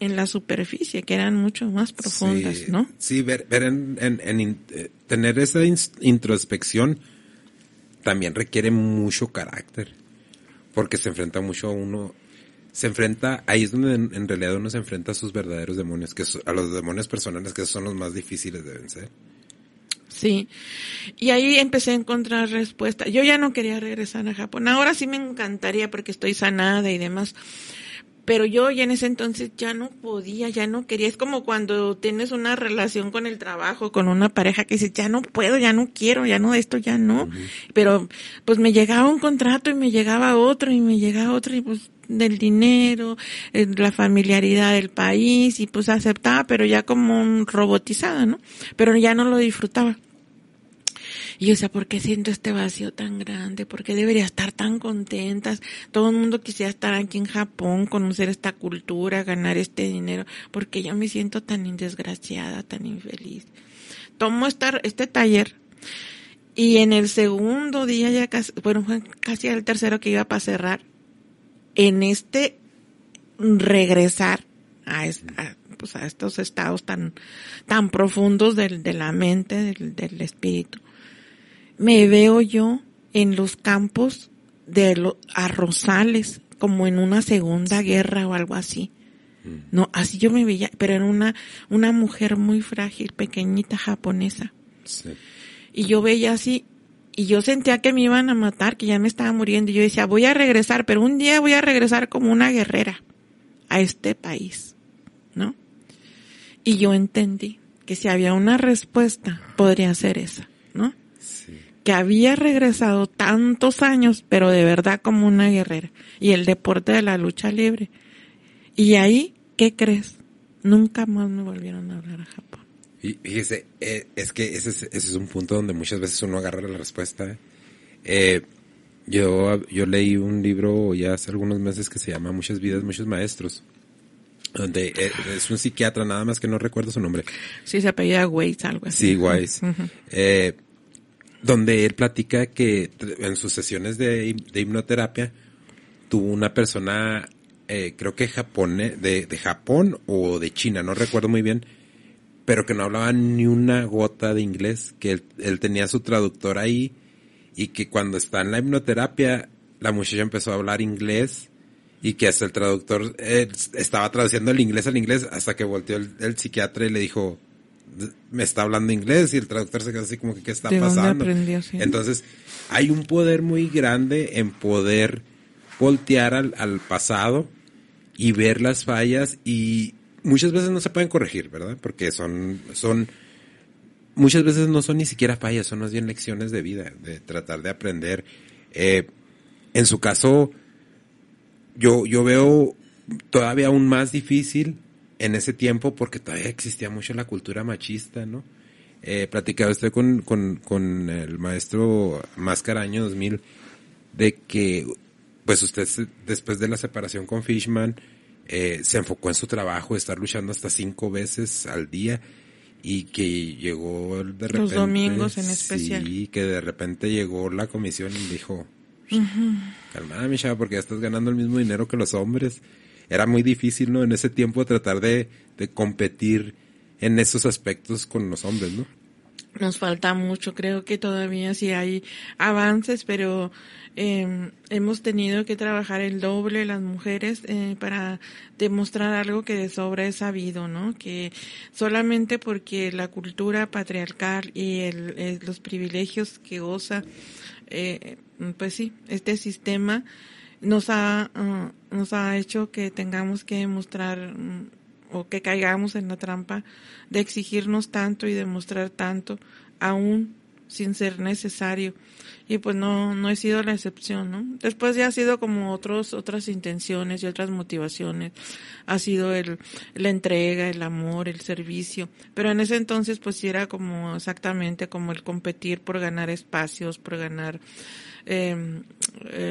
en la superficie, que eran mucho más profundas, ¿no? Sí, ver, ver en, en, eh, tener esa introspección también requiere mucho carácter, porque se enfrenta mucho a uno se enfrenta, ahí es donde en, realidad uno se enfrenta a sus verdaderos demonios, que a los demonios personales que son los más difíciles de vencer. Sí. Y ahí empecé a encontrar respuesta. Yo ya no quería regresar a Japón. Ahora sí me encantaría porque estoy sanada y demás. Pero yo ya en ese entonces ya no podía, ya no quería. Es como cuando tienes una relación con el trabajo, con una pareja que dices, ya no puedo, ya no quiero, ya no, esto ya no. Pero pues me llegaba un contrato y me llegaba otro y me llegaba otro y pues del dinero, eh, la familiaridad del país y pues aceptaba, pero ya como un robotizada, ¿no? Pero ya no lo disfrutaba. Y yo decía, ¿por qué siento este vacío tan grande? ¿Por qué debería estar tan contentas? Todo el mundo quisiera estar aquí en Japón, conocer esta cultura, ganar este dinero. porque yo me siento tan indesgraciada, tan infeliz? Tomo este taller y en el segundo día ya casi, bueno, fue casi el tercero que iba para cerrar, en este regresar a, pues a estos estados tan, tan profundos del, de la mente, del, del espíritu, me veo yo en los campos de los arrozales, como en una segunda guerra o algo así. Mm. No, así yo me veía, pero era una, una mujer muy frágil, pequeñita japonesa. Y yo veía así, y yo sentía que me iban a matar, que ya me estaba muriendo. Y yo decía, voy a regresar, pero un día voy a regresar como una guerrera a este país, ¿no? Y yo entendí que si había una respuesta, podría ser esa, ¿no? que había regresado tantos años, pero de verdad como una guerrera, y el deporte de la lucha libre. Y ahí, ¿qué crees? Nunca más me volvieron a hablar a Japón. Y fíjese, eh, es que ese es, ese es, un punto donde muchas veces uno agarra la respuesta. Eh, yo, yo leí un libro ya hace algunos meses que se llama Muchas vidas, muchos maestros donde eh, es un psiquiatra, nada más que no recuerdo su nombre. Sí, se apellida Weiss, algo así. Sí, Weiss. eh, donde él platica que en sus sesiones de, hipnoterapia tuvo una persona, eh, creo que japone, de, de, Japón o de China, no recuerdo muy bien, pero que no hablaba ni una gota de inglés, que él, tenía su traductor ahí y que cuando está en la hipnoterapia, la muchacha empezó a hablar inglés y que hasta el traductor estaba traduciendo el inglés al inglés hasta que volteó el psiquiatra y le dijo, me está hablando inglés y el traductor se queda así como que qué está pasando. Entonces, hay un poder muy grande en poder voltear al, al, pasado y ver las fallas y muchas veces no se pueden corregir, ¿verdad? Porque son, son, muchas veces no son ni siquiera fallas, son más bien lecciones de vida, de tratar de aprender. Eh, en su caso, yo, yo veo todavía aún más difícil en ese tiempo porque todavía existía mucho la cultura machista, ¿no? Eh, platicaba usted con, con, con el maestro Máscara año 2000 de que pues usted después de la separación con Fishman eh, se enfocó en su trabajo, estar luchando hasta cinco veces al día y que llegó de repente... Los domingos en especial. Sí, que de repente llegó la comisión y dijo, calmada mi chava porque ya estás ganando el mismo dinero que los hombres era muy difícil, ¿no? En ese tiempo tratar de, de competir en esos aspectos con los hombres, ¿no? Nos falta mucho, creo que todavía sí hay avances, pero eh, hemos tenido que trabajar el doble las mujeres eh, para demostrar algo que de sobra es sabido, ¿no? Que solamente porque la cultura patriarcal y el, los privilegios que goza, eh, pues sí, este sistema nos ha, ah, nos ha hecho que tengamos que demostrar mm, o que caigamos en la trampa de exigirnos tanto y demostrar tanto, aún sin ser necesario. Y pues no, no he sido la excepción, ¿no? Después ya ha sido como otros, otras intenciones y otras motivaciones. Ha sido el, la entrega, el amor, el servicio. Pero en ese entonces pues era como exactamente como el competir por ganar espacios, por ganar eh,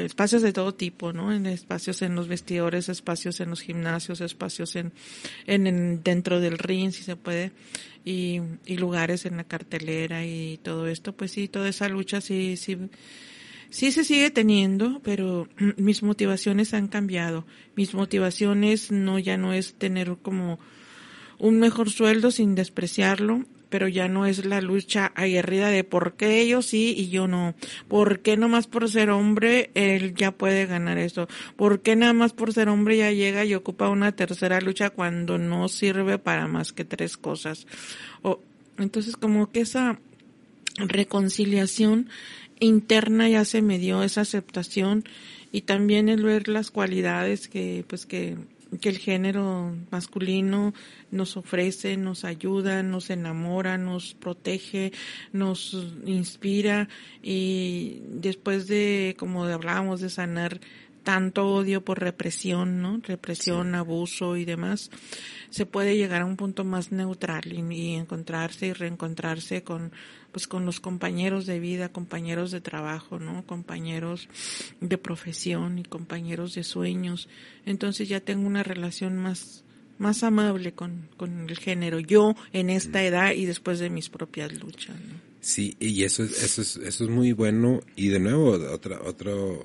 espacios de todo tipo, ¿no? En espacios en los vestidores, espacios en los gimnasios, espacios en, en, dentro del ring, si se puede, y, y lugares en la cartelera y todo esto, pues sí, toda esa lucha sí, sí, sí se sigue teniendo, pero [clears throat] mis motivaciones han cambiado. Mis motivaciones no, ya no es tener como un mejor sueldo sin despreciarlo, pero ya no es la lucha aguerrida de por qué ellos sí y yo no. ¿Por qué nomás por ser hombre él ya puede ganar eso? ¿Por qué nada más por ser hombre ya llega y ocupa una tercera lucha cuando no sirve para más que tres cosas? O, entonces como que esa reconciliación interna ya se me dio esa aceptación y también el ver las cualidades que pues que que el género masculino nos ofrece, nos ayuda, nos enamora, nos protege, nos inspira y después de, como hablábamos, de sanar tanto odio por represión, ¿no? Represión, abuso y demás, se puede llegar a un punto más neutral y, encontrarse y reencontrarse con, pues con los compañeros de vida, compañeros de trabajo, ¿no? Compañeros de profesión y compañeros de sueños. Entonces ya tengo una relación más, más amable con, con el género. Yo en esta mm. edad y después de mis propias luchas, ¿no? Sí, y eso es, eso es, eso es muy bueno. Y de nuevo, otra, otro,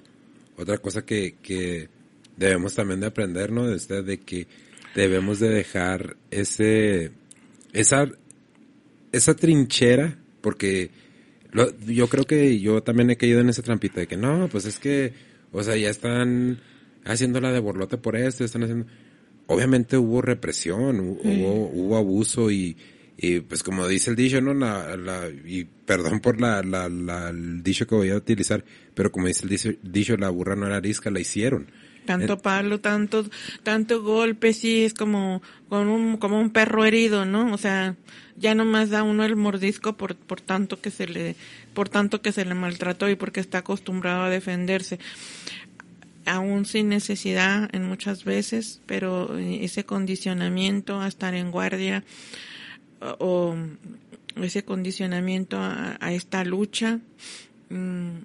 otra cosa que, que debemos también de aprender, ¿no? De, de que debemos de dejar ese, esa, esa trinchera porque yo creo que yo también he caído en esa trampita de que no, pues es que, o sea, ya están haciéndola de borlote por esto, están haciendo... Obviamente hubo represión, hubo, hubo abuso y, y pues como dice el dicho, ¿no? La, la, y perdón por la, la, la, el dicho que voy a utilizar, pero como dice el dicho, dicho la burra no era arisca, la hicieron. Tanto palo, tanto, tanto golpe, sí, es como, un, como un perro herido, ¿no? O sea, ya nomás da uno el mordisco por, por tanto que se le, por tanto que se le maltrató y porque está acostumbrado a defenderse. Aún sin necesidad en muchas veces, pero ese condicionamiento a estar en guardia o ese condicionamiento a, a esta lucha, mmm,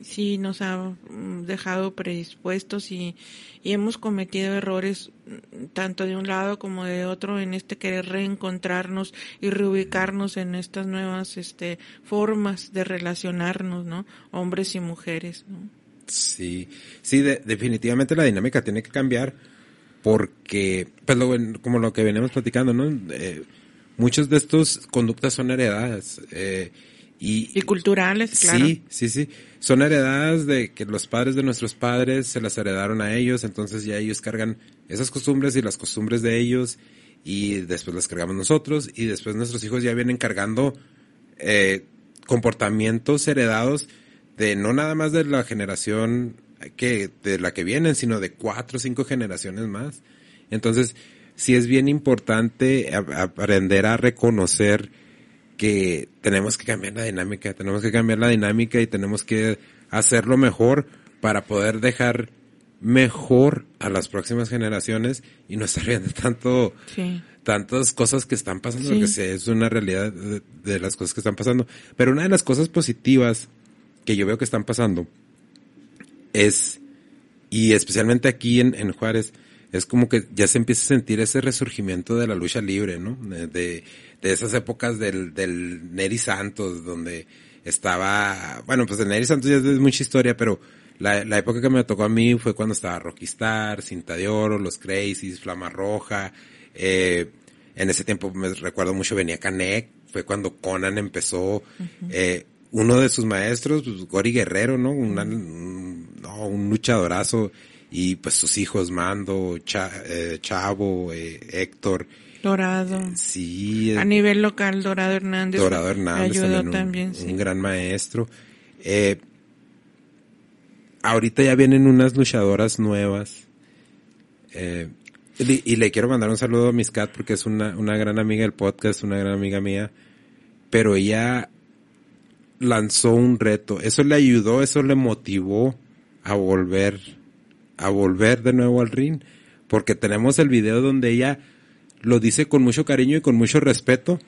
sí nos ha mm, dejado predispuestos y, y, hemos cometido errores mm, tanto de un lado como de otro en este querer reencontrarnos y reubicarnos en estas nuevas este formas de relacionarnos, ¿no? Hombres y mujeres, ¿no? Sí, sí, definitivamente la dinámica tiene que cambiar porque, pues como lo que venimos platicando, ¿no? Eh, muchas de estas conductas son heredadas. Eh, y, culturales, claro. Sí, sí, sí. Son heredadas de que los padres de nuestros padres se las heredaron a ellos, entonces ya ellos cargan esas costumbres y las costumbres de ellos y después las cargamos nosotros y después nuestros hijos ya vienen cargando eh, comportamientos heredados de no nada más de la generación que de la que vienen, sino de cuatro o cinco generaciones más. Entonces, sí es bien importante aprender a reconocer que tenemos que cambiar la dinámica, tenemos que cambiar la dinámica y tenemos que hacerlo mejor para poder dejar mejor a las próximas generaciones y no estar viendo tanto tantas cosas que están pasando, porque es una realidad de, las cosas que están pasando. Pero una de las cosas positivas que yo veo que están pasando es, y especialmente aquí en, en Juárez, es como que ya se empieza a sentir ese resurgimiento de la lucha libre, ¿no? De, de esas épocas del, del Neri Santos, donde estaba, bueno, pues el Neri Santos ya es mucha historia, pero la, la época que me tocó a mí fue cuando estaba Rockistar, Cinta de Oro, Los Crazies, Flama Roja, eh, en ese tiempo me recuerdo mucho venía Canek, fue cuando Conan empezó, eh, uno de sus maestros, pues Gori Guerrero, ¿no? un, no, un luchadorazo, y pues sus hijos Mando, eh, Chavo, eh, Héctor, Dorado. Sí. A nivel local, Dorado Hernández. Dorado Hernández. Ayudó también, un, gran maestro. Eh, ahorita ya vienen unas luchadoras nuevas. Eh, y, le quiero mandar un saludo a Miss Cat porque es una, una gran amiga del podcast, una gran amiga mía. Pero ella lanzó un reto. Eso le ayudó, eso le motivó a volver, a volver de nuevo al ring. Porque tenemos el video donde ella lo dice con mucho cariño y con mucho respeto,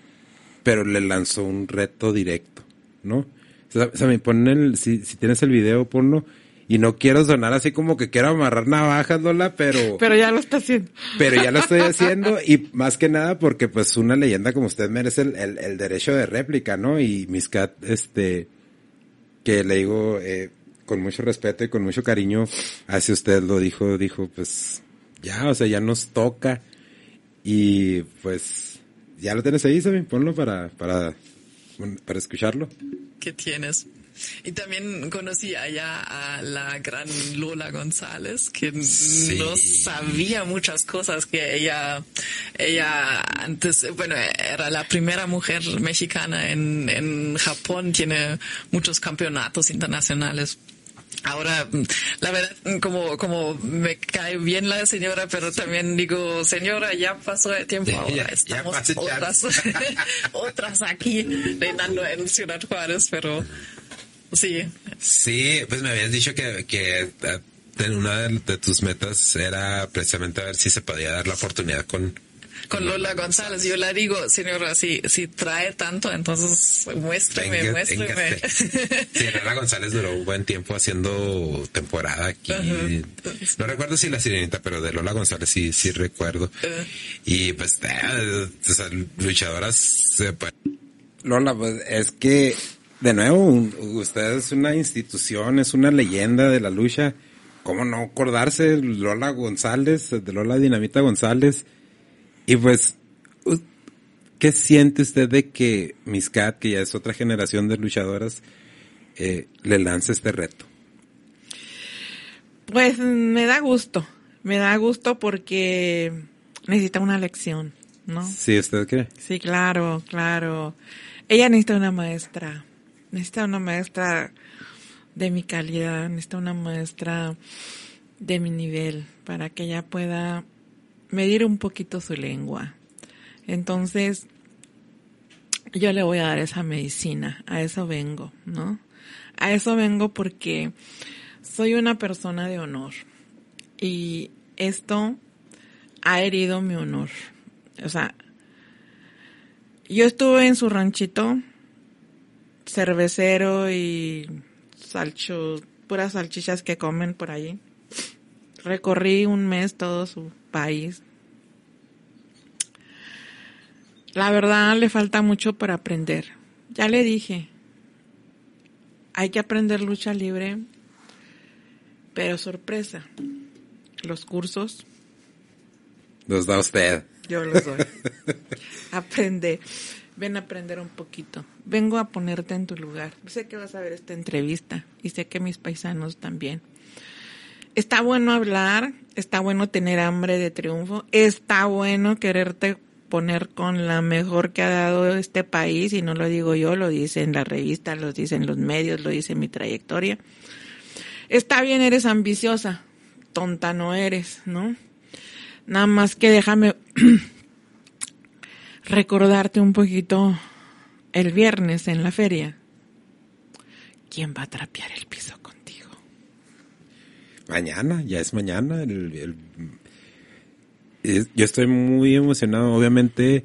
pero le lanzó un reto directo, ¿no? O sea, me ponen el, si, si tienes el video, ponlo. Y no quiero sonar así como que quiero amarrar navajas, Lola, pero... Pero ya lo está haciendo. Pero ya lo estoy haciendo y más que nada porque pues una leyenda como usted merece el, el, derecho de réplica, ¿no? Y Miscat, este, que le digo eh, con mucho respeto y con mucho cariño hacia usted lo dijo, dijo pues ya, o sea, ya nos toca y pues ya lo tienes ahí, Sabi, ponlo para, para, para escucharlo. ¿Qué tienes? Y también conocí allá a la gran Lola González, que no sabía muchas cosas que ella, ella antes, bueno, era la primera mujer mexicana en, en Japón, tiene muchos campeonatos internacionales Ahora, la verdad, como, como me cae bien la señora, pero también digo, señora, ya pasó el tiempo, ahora estamos otras, [laughs] otras aquí reinando en Ciudad Juárez, pero sí. Sí, pues me habías dicho que, que eh, una de tus metas era precisamente a ver si se podía dar la oportunidad con, con Lola González. Yo le digo, señora, si, si trae tanto, entonces muéstreme, muéstreme. [laughs] Sí, Lola González duró un buen tiempo haciendo temporada aquí. No recuerdo si la sirenita, pero de Lola González sí, sí recuerdo. Y pues, eh, luchadoras, pues. Lola, pues es que, de nuevo, usted es una institución, es una leyenda de la lucha. ¿Cómo no acordarse? Lola González, de Lola Dinamita González y pues, ¿qué siente usted de que Miscat, que ya es otra generación de luchadoras, eh, le lance este reto? Pues me da gusto, me da gusto porque necesita una lección, ¿no? Sí, ¿usted cree? Sí, claro, claro. Ella necesita una maestra, necesita una maestra de mi calidad, necesita una maestra de mi nivel para que ella pueda medir un poquito su lengua. Entonces, yo le voy a dar esa medicina, a eso vengo, ¿no? A eso vengo porque soy una persona de honor y esto ha herido mi honor. O sea, yo estuve en su ranchito cervecero y salcho, puras salchichas que comen por allí. Recorrí un mes todo su país. La verdad le falta mucho para aprender. Ya le dije, hay que aprender lucha libre, pero sorpresa, los cursos. Los da usted. Yo los doy. [laughs] Aprende. Ven a aprender un poquito. Vengo a ponerte en tu lugar. Sé que vas a ver esta entrevista y sé que mis paisanos también. Está bueno hablar, está bueno tener hambre de triunfo, está bueno quererte poner con la mejor que ha dado este país, y no lo digo yo, lo dicen las revistas, lo dicen los medios, lo dice mi trayectoria. Está bien, eres ambiciosa, tonta no eres, ¿no? Nada más que déjame [clears throat] recordarte un poquito el viernes en la feria. ¿Quién va a trapear el piso mañana, ya es mañana. El, yo estoy muy emocionado, obviamente,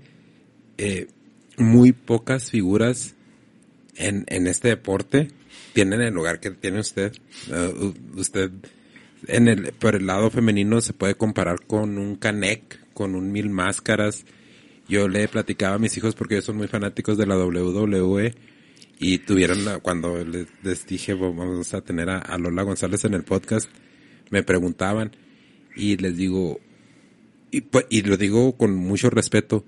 eh, muy pocas figuras en, este deporte tienen el lugar que tiene usted. Uh, usted, en el, por el lado femenino se puede comparar con un Canek, con un Mil Máscaras. Yo le platicaba a mis hijos porque ellos son muy fanáticos de la WWE y tuvieron, cuando les, dije vamos a tener a Lola González en el podcast, me preguntaban y les digo, y, pues, y lo digo con mucho respeto,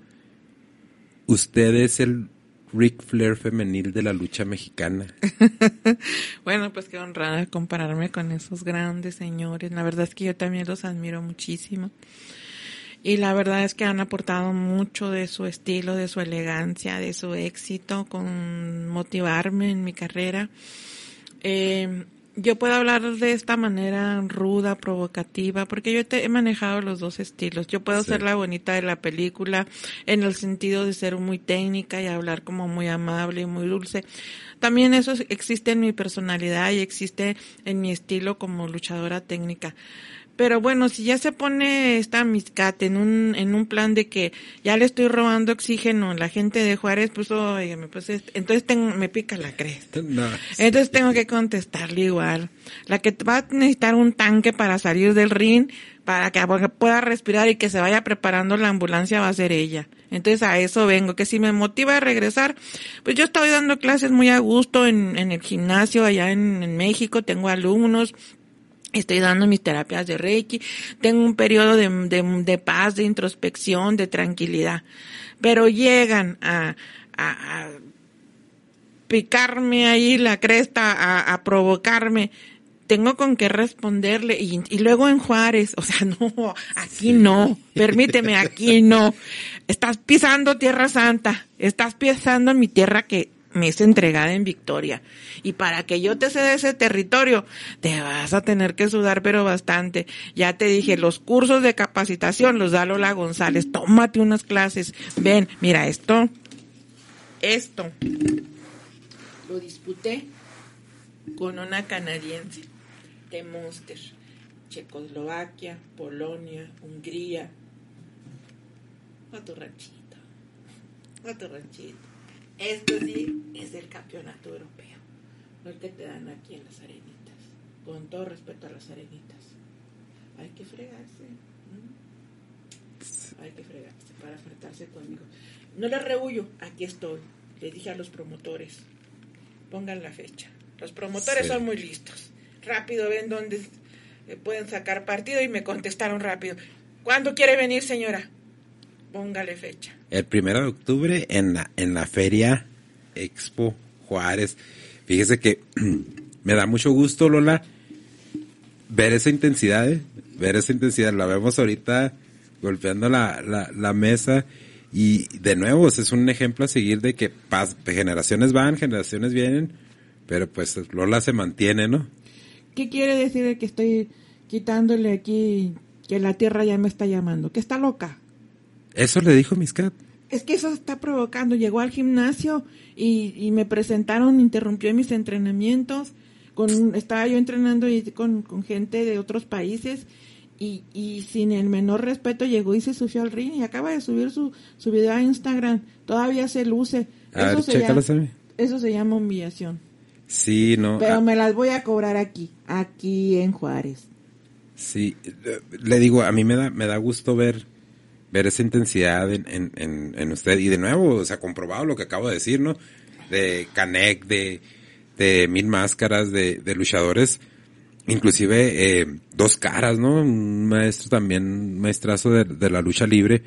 usted es el Ric Flair femenil de la lucha mexicana. [laughs] bueno, pues qué honrada compararme con esos grandes señores. La verdad es que yo también los admiro muchísimo. Y la verdad es que han aportado mucho de su estilo, de su elegancia, de su éxito con motivarme en mi carrera. Eh, yo puedo hablar de esta manera ruda, provocativa, porque yo te he manejado los dos estilos. Yo puedo ser la bonita de la película en el sentido de ser muy técnica y hablar como muy amable y muy dulce. También eso existe en mi personalidad y existe en mi estilo como luchadora técnica. Pero bueno, si ya se pone esta miscate en un, en un plan de que ya le estoy robando oxígeno a la gente de Juárez, pues, oígame, pues, entonces tengo, me pica la cresta. [laughs] entonces tengo que contestarle igual. La que va a necesitar un tanque para salir del ring, para que pueda respirar y que se vaya preparando la ambulancia va a ser ella. Entonces a eso vengo, que si me motiva a regresar, pues yo estoy dando clases muy a gusto en, en el gimnasio allá en, en México, tengo alumnos, Estoy dando mis terapias de Reiki. Tengo un periodo de, de, paz, de introspección, de tranquilidad. Pero llegan a, a, picarme ahí la cresta, a, a provocarme, tengo con qué responderle y, y, luego en Juárez, o sea, [laughs] no, aquí no, permíteme, aquí no. Estás pisando Tierra Santa, estás pisando mi tierra que me es entregada en victoria. Y para que yo te ceda ese territorio, te vas a tener que sudar, pero bastante. Ya te dije, los cursos de capacitación los da Lola González. Tómate unas clases. Ven, mira esto. Esto. Lo disputé con una canadiense de Monster. Checoslovaquia, Polonia, Hungría. A tu ranchito. A tu ranchito. Esto sí es el campeonato europeo, no el que te dan aquí en las arenitas. Con todo respeto a las arenitas. Hay que fregarse. Hay que fregarse para enfrentarse conmigo. No le rehuyo, aquí estoy. Le dije a los promotores, pongan la fecha. Los promotores son muy listos. Rápido ven dónde pueden sacar partido y me contestaron rápido. ¿Cuándo quiere venir, señora? Póngale fecha. El primero de octubre en la, en la feria Expo Juárez. Fíjese que [clears throat] me da mucho gusto, Lola, ver esa intensidad, ¿eh? ver esa intensidad. La vemos ahorita golpeando la, la, la mesa. Y de nuevo, es un ejemplo a seguir de que generaciones van, generaciones vienen, pero pues Lola se mantiene, ¿no? ¿Qué quiere decir de que estoy quitándole aquí que la tierra ya me está llamando? Que está loca. Eso le dijo Miscat. Es que eso está provocando. Llegó al gimnasio y, y me presentaron, interrumpió mis entrenamientos. Con, estaba yo entrenando y con, con gente de otros países y, y sin el menor respeto llegó y se subió al ring y acaba de subir su, su video a Instagram. Todavía se luce. A eso, ver, se llama, eso se llama humillación. Sí, no. Pero ah. me las voy a cobrar aquí, aquí en Juárez. Sí, le digo, a mí me da, me da gusto ver ver esa intensidad en, en, en, usted. Y de nuevo, o sea, comprobado lo que acabo de decir, ¿no? De Canek, de, de Mil Máscaras, de, de luchadores, inclusive eh, dos caras, ¿no? Un maestro también, un maestrazo de, de, la lucha libre,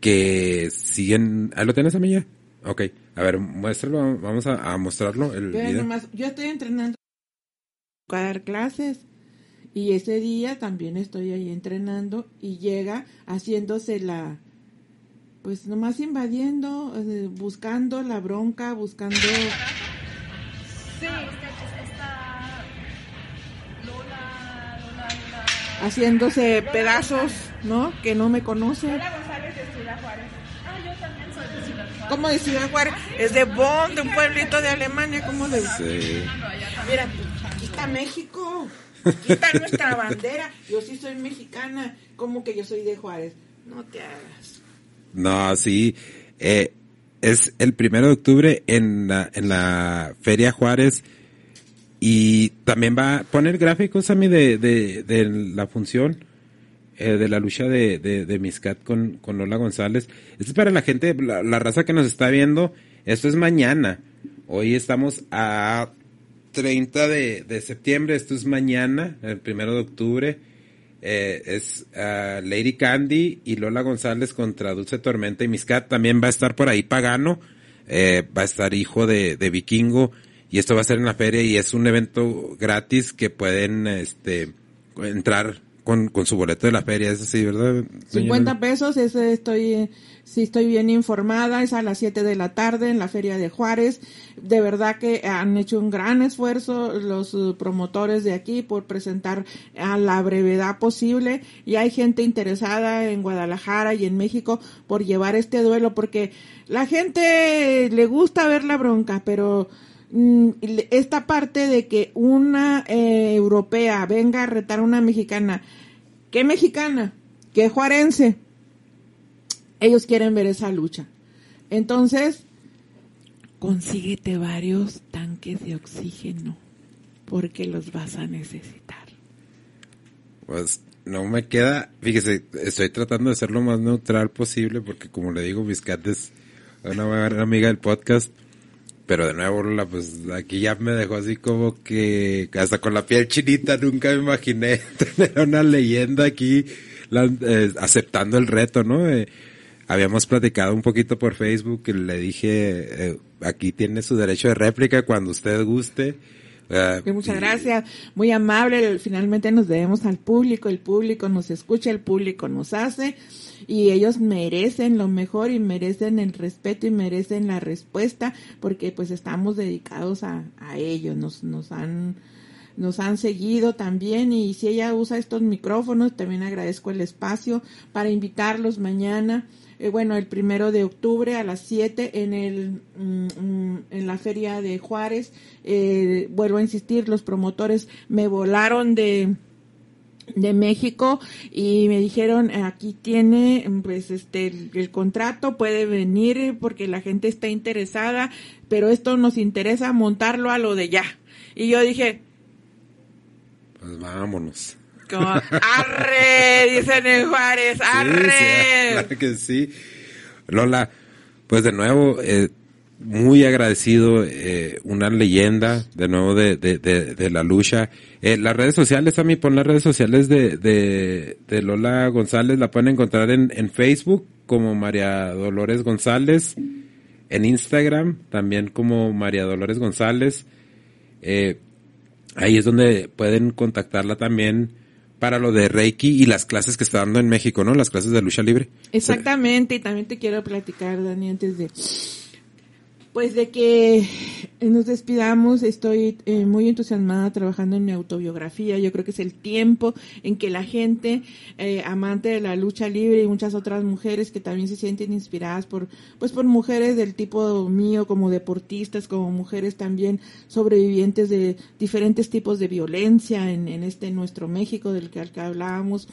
que siguen... ¿Ahí lo tienes, amiga? Ok, a ver, muéstralo, vamos a, a mostrarlo. El video. Nomás, yo estoy entrenando a dar clases y ese día también estoy ahí entrenando y llega haciéndose la, pues nomás invadiendo, eh, buscando la bronca, buscando... Sí, está Lola, Lola, Lola. Haciéndose Lola pedazos, ¿no? Que no me conoce. Lola González de Ciudad Juárez. Ah, yo también soy de Ciudad Juárez. ¿Cómo de Ciudad Juárez? Es de Bonn, de un pueblito de Alemania, ¿cómo de...? Sí. Mira, aquí está México. Está nuestra bandera. Yo sí soy mexicana. ¿Cómo que yo soy de Juárez? No te hagas. No, sí. Eh, es el primero de octubre en la, Feria Juárez. Y también va a poner gráficos a mí de, la función eh, de la lucha de, Miscat con, con Lola González. Esto es para la gente, la raza que nos está viendo. Esto es mañana. Hoy estamos a 30 de, de septiembre, esto es mañana, el primero de octubre. Eh, es uh, Lady Candy y Lola González contra Dulce Tormenta y Miscat. También va a estar por ahí Pagano, eh, va a estar hijo de, de Vikingo y esto va a ser en la feria y es un evento gratis que pueden este entrar con, con su boleto de la feria, es así, ¿verdad? 50 pesos, ese estoy, si estoy bien informada, es a las 7 de la tarde en la Feria de Juárez. De verdad que han hecho un gran esfuerzo los promotores de aquí por presentar a la brevedad posible y hay gente interesada en Guadalajara y en México por llevar este duelo porque la gente le gusta ver la bronca, pero esta parte de que una eh, europea venga a retar a una mexicana, ¿qué mexicana? ¿Qué juarense? Ellos quieren ver esa lucha. Entonces, consíguete varios tanques de oxígeno, porque los vas a necesitar. Pues no me queda, fíjese, estoy tratando de ser lo más neutral posible, porque como le digo, Biscat es una amiga del podcast pero de nuevo, Lola, pues aquí ya me dejó así como que hasta con la piel chinita nunca me imaginé [laughs] tener una leyenda aquí la, eh, aceptando el reto, ¿no? Eh, habíamos platicado un poquito por Facebook y le dije, eh, aquí tiene su derecho de réplica cuando usted guste. Uh, muchas gracias, muy amable. Finalmente nos debemos al público, el público nos escucha, el público nos hace. Y ellos merecen lo mejor y merecen el respeto y merecen la respuesta porque pues estamos dedicados a, a ellos, nos, nos han nos han seguido también. Y si ella usa estos micrófonos también agradezco el espacio para invitarlos mañana eh, bueno, el primero de octubre a las 7 en el mm, mm, en la feria de Juárez. Eh, vuelvo a insistir, los promotores me volaron de de México y me dijeron aquí tiene pues este el, contrato puede venir porque la gente está interesada pero esto nos interesa montarlo a lo de ya y yo dije pues vámonos arre, dicen en Juárez, arre. Sí, que sí. Lola, pues de nuevo, eh, muy agradecido, eh, una leyenda de nuevo de, de, de, la lucha. Eh, las redes sociales, a mí pon las redes sociales de, de, de Lola González, la pueden encontrar en, en Facebook como María Dolores González, en Instagram también como María Dolores González. Eh, ahí es donde pueden contactarla también para lo de Reiki y las clases que está dando en México, ¿no? Las clases de lucha libre. Exactamente, y también te quiero platicar, Dani, antes de pues de que nos despidamos, estoy eh, muy entusiasmada trabajando en mi autobiografía. Yo creo que es el tiempo en que la gente eh, amante de la lucha libre y muchas otras mujeres que también se sienten inspiradas por, pues por mujeres del tipo mío, como deportistas, como mujeres también sobrevivientes de diferentes tipos de violencia en, en este nuestro México del que, al que hablábamos.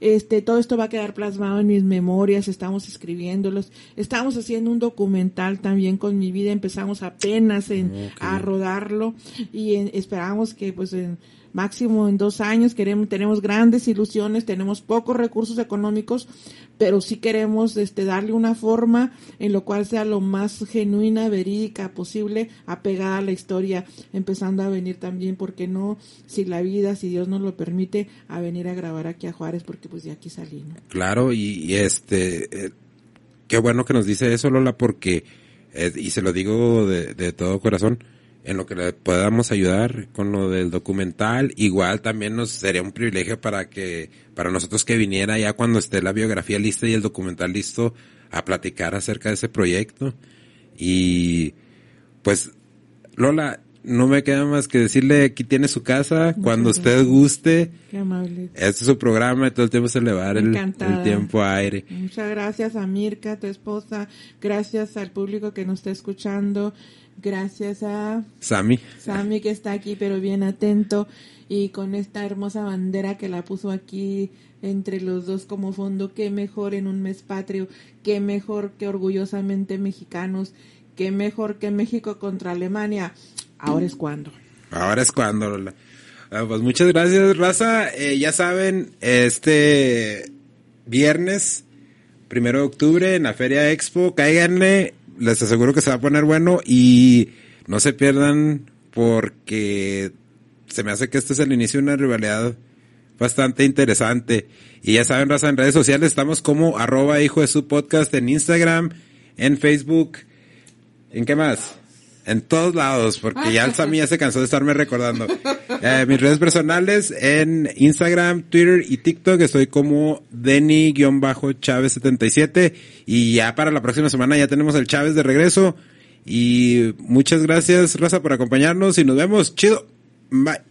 Este, todo esto va a quedar plasmado en mis memorias, estamos escribiéndolos, estamos haciendo un documental también con mi vida, empezamos apenas en, a rodarlo y esperamos que pues en máximo en dos años queremos, tenemos grandes ilusiones, tenemos pocos recursos económicos, pero sí queremos este, darle una forma en lo cual sea lo más genuina, verídica posible, apegada a la historia, empezando a venir también, porque no, si la vida, si Dios nos lo permite, a venir a grabar aquí a Juárez, porque pues de aquí salí, ¿no? Claro, y, este, eh, qué bueno que nos dice eso, Lola, porque, eh, y se lo digo de, de todo corazón, en lo que le podamos ayudar con lo del documental. Igual también nos sería un privilegio para que, para nosotros que viniera ya cuando esté la biografía lista y el documental listo a platicar acerca de ese proyecto. Y pues, Lola, no me queda más que decirle, aquí tiene su casa, cuando usted guste. Qué amable. Este es su programa y todo el tiempo se le va a dar el, el, tiempo a aire. Muchas gracias a Mirka, tu esposa, gracias al público que nos está escuchando gracias a Sami. Sami que está aquí pero bien atento y con esta hermosa bandera que la puso aquí entre los dos como fondo, qué mejor en un mes patrio, qué mejor que orgullosamente mexicanos, qué mejor que México contra Alemania. Ahora es cuando. Ahora es cuando. Ah, pues muchas gracias, Raza. Eh, ya saben, este viernes, primero de octubre, en la Feria Expo, cáiganle les aseguro que se va a poner bueno y no se pierdan porque se me hace que este es el inicio de una rivalidad bastante interesante. Y ya saben, raza, en redes sociales estamos como arroba hijo de su podcast en Instagram, en Facebook, ¿en qué más? En todos lados, porque ya el [laughs] Sammy ya se cansó de estarme recordando. Eh, mis redes personales en Instagram, Twitter y TikTok estoy como Denny-Chávez77 y ya para la próxima semana ya tenemos el Chávez de regreso y muchas gracias Raza por acompañarnos y nos vemos. Chido. Bye.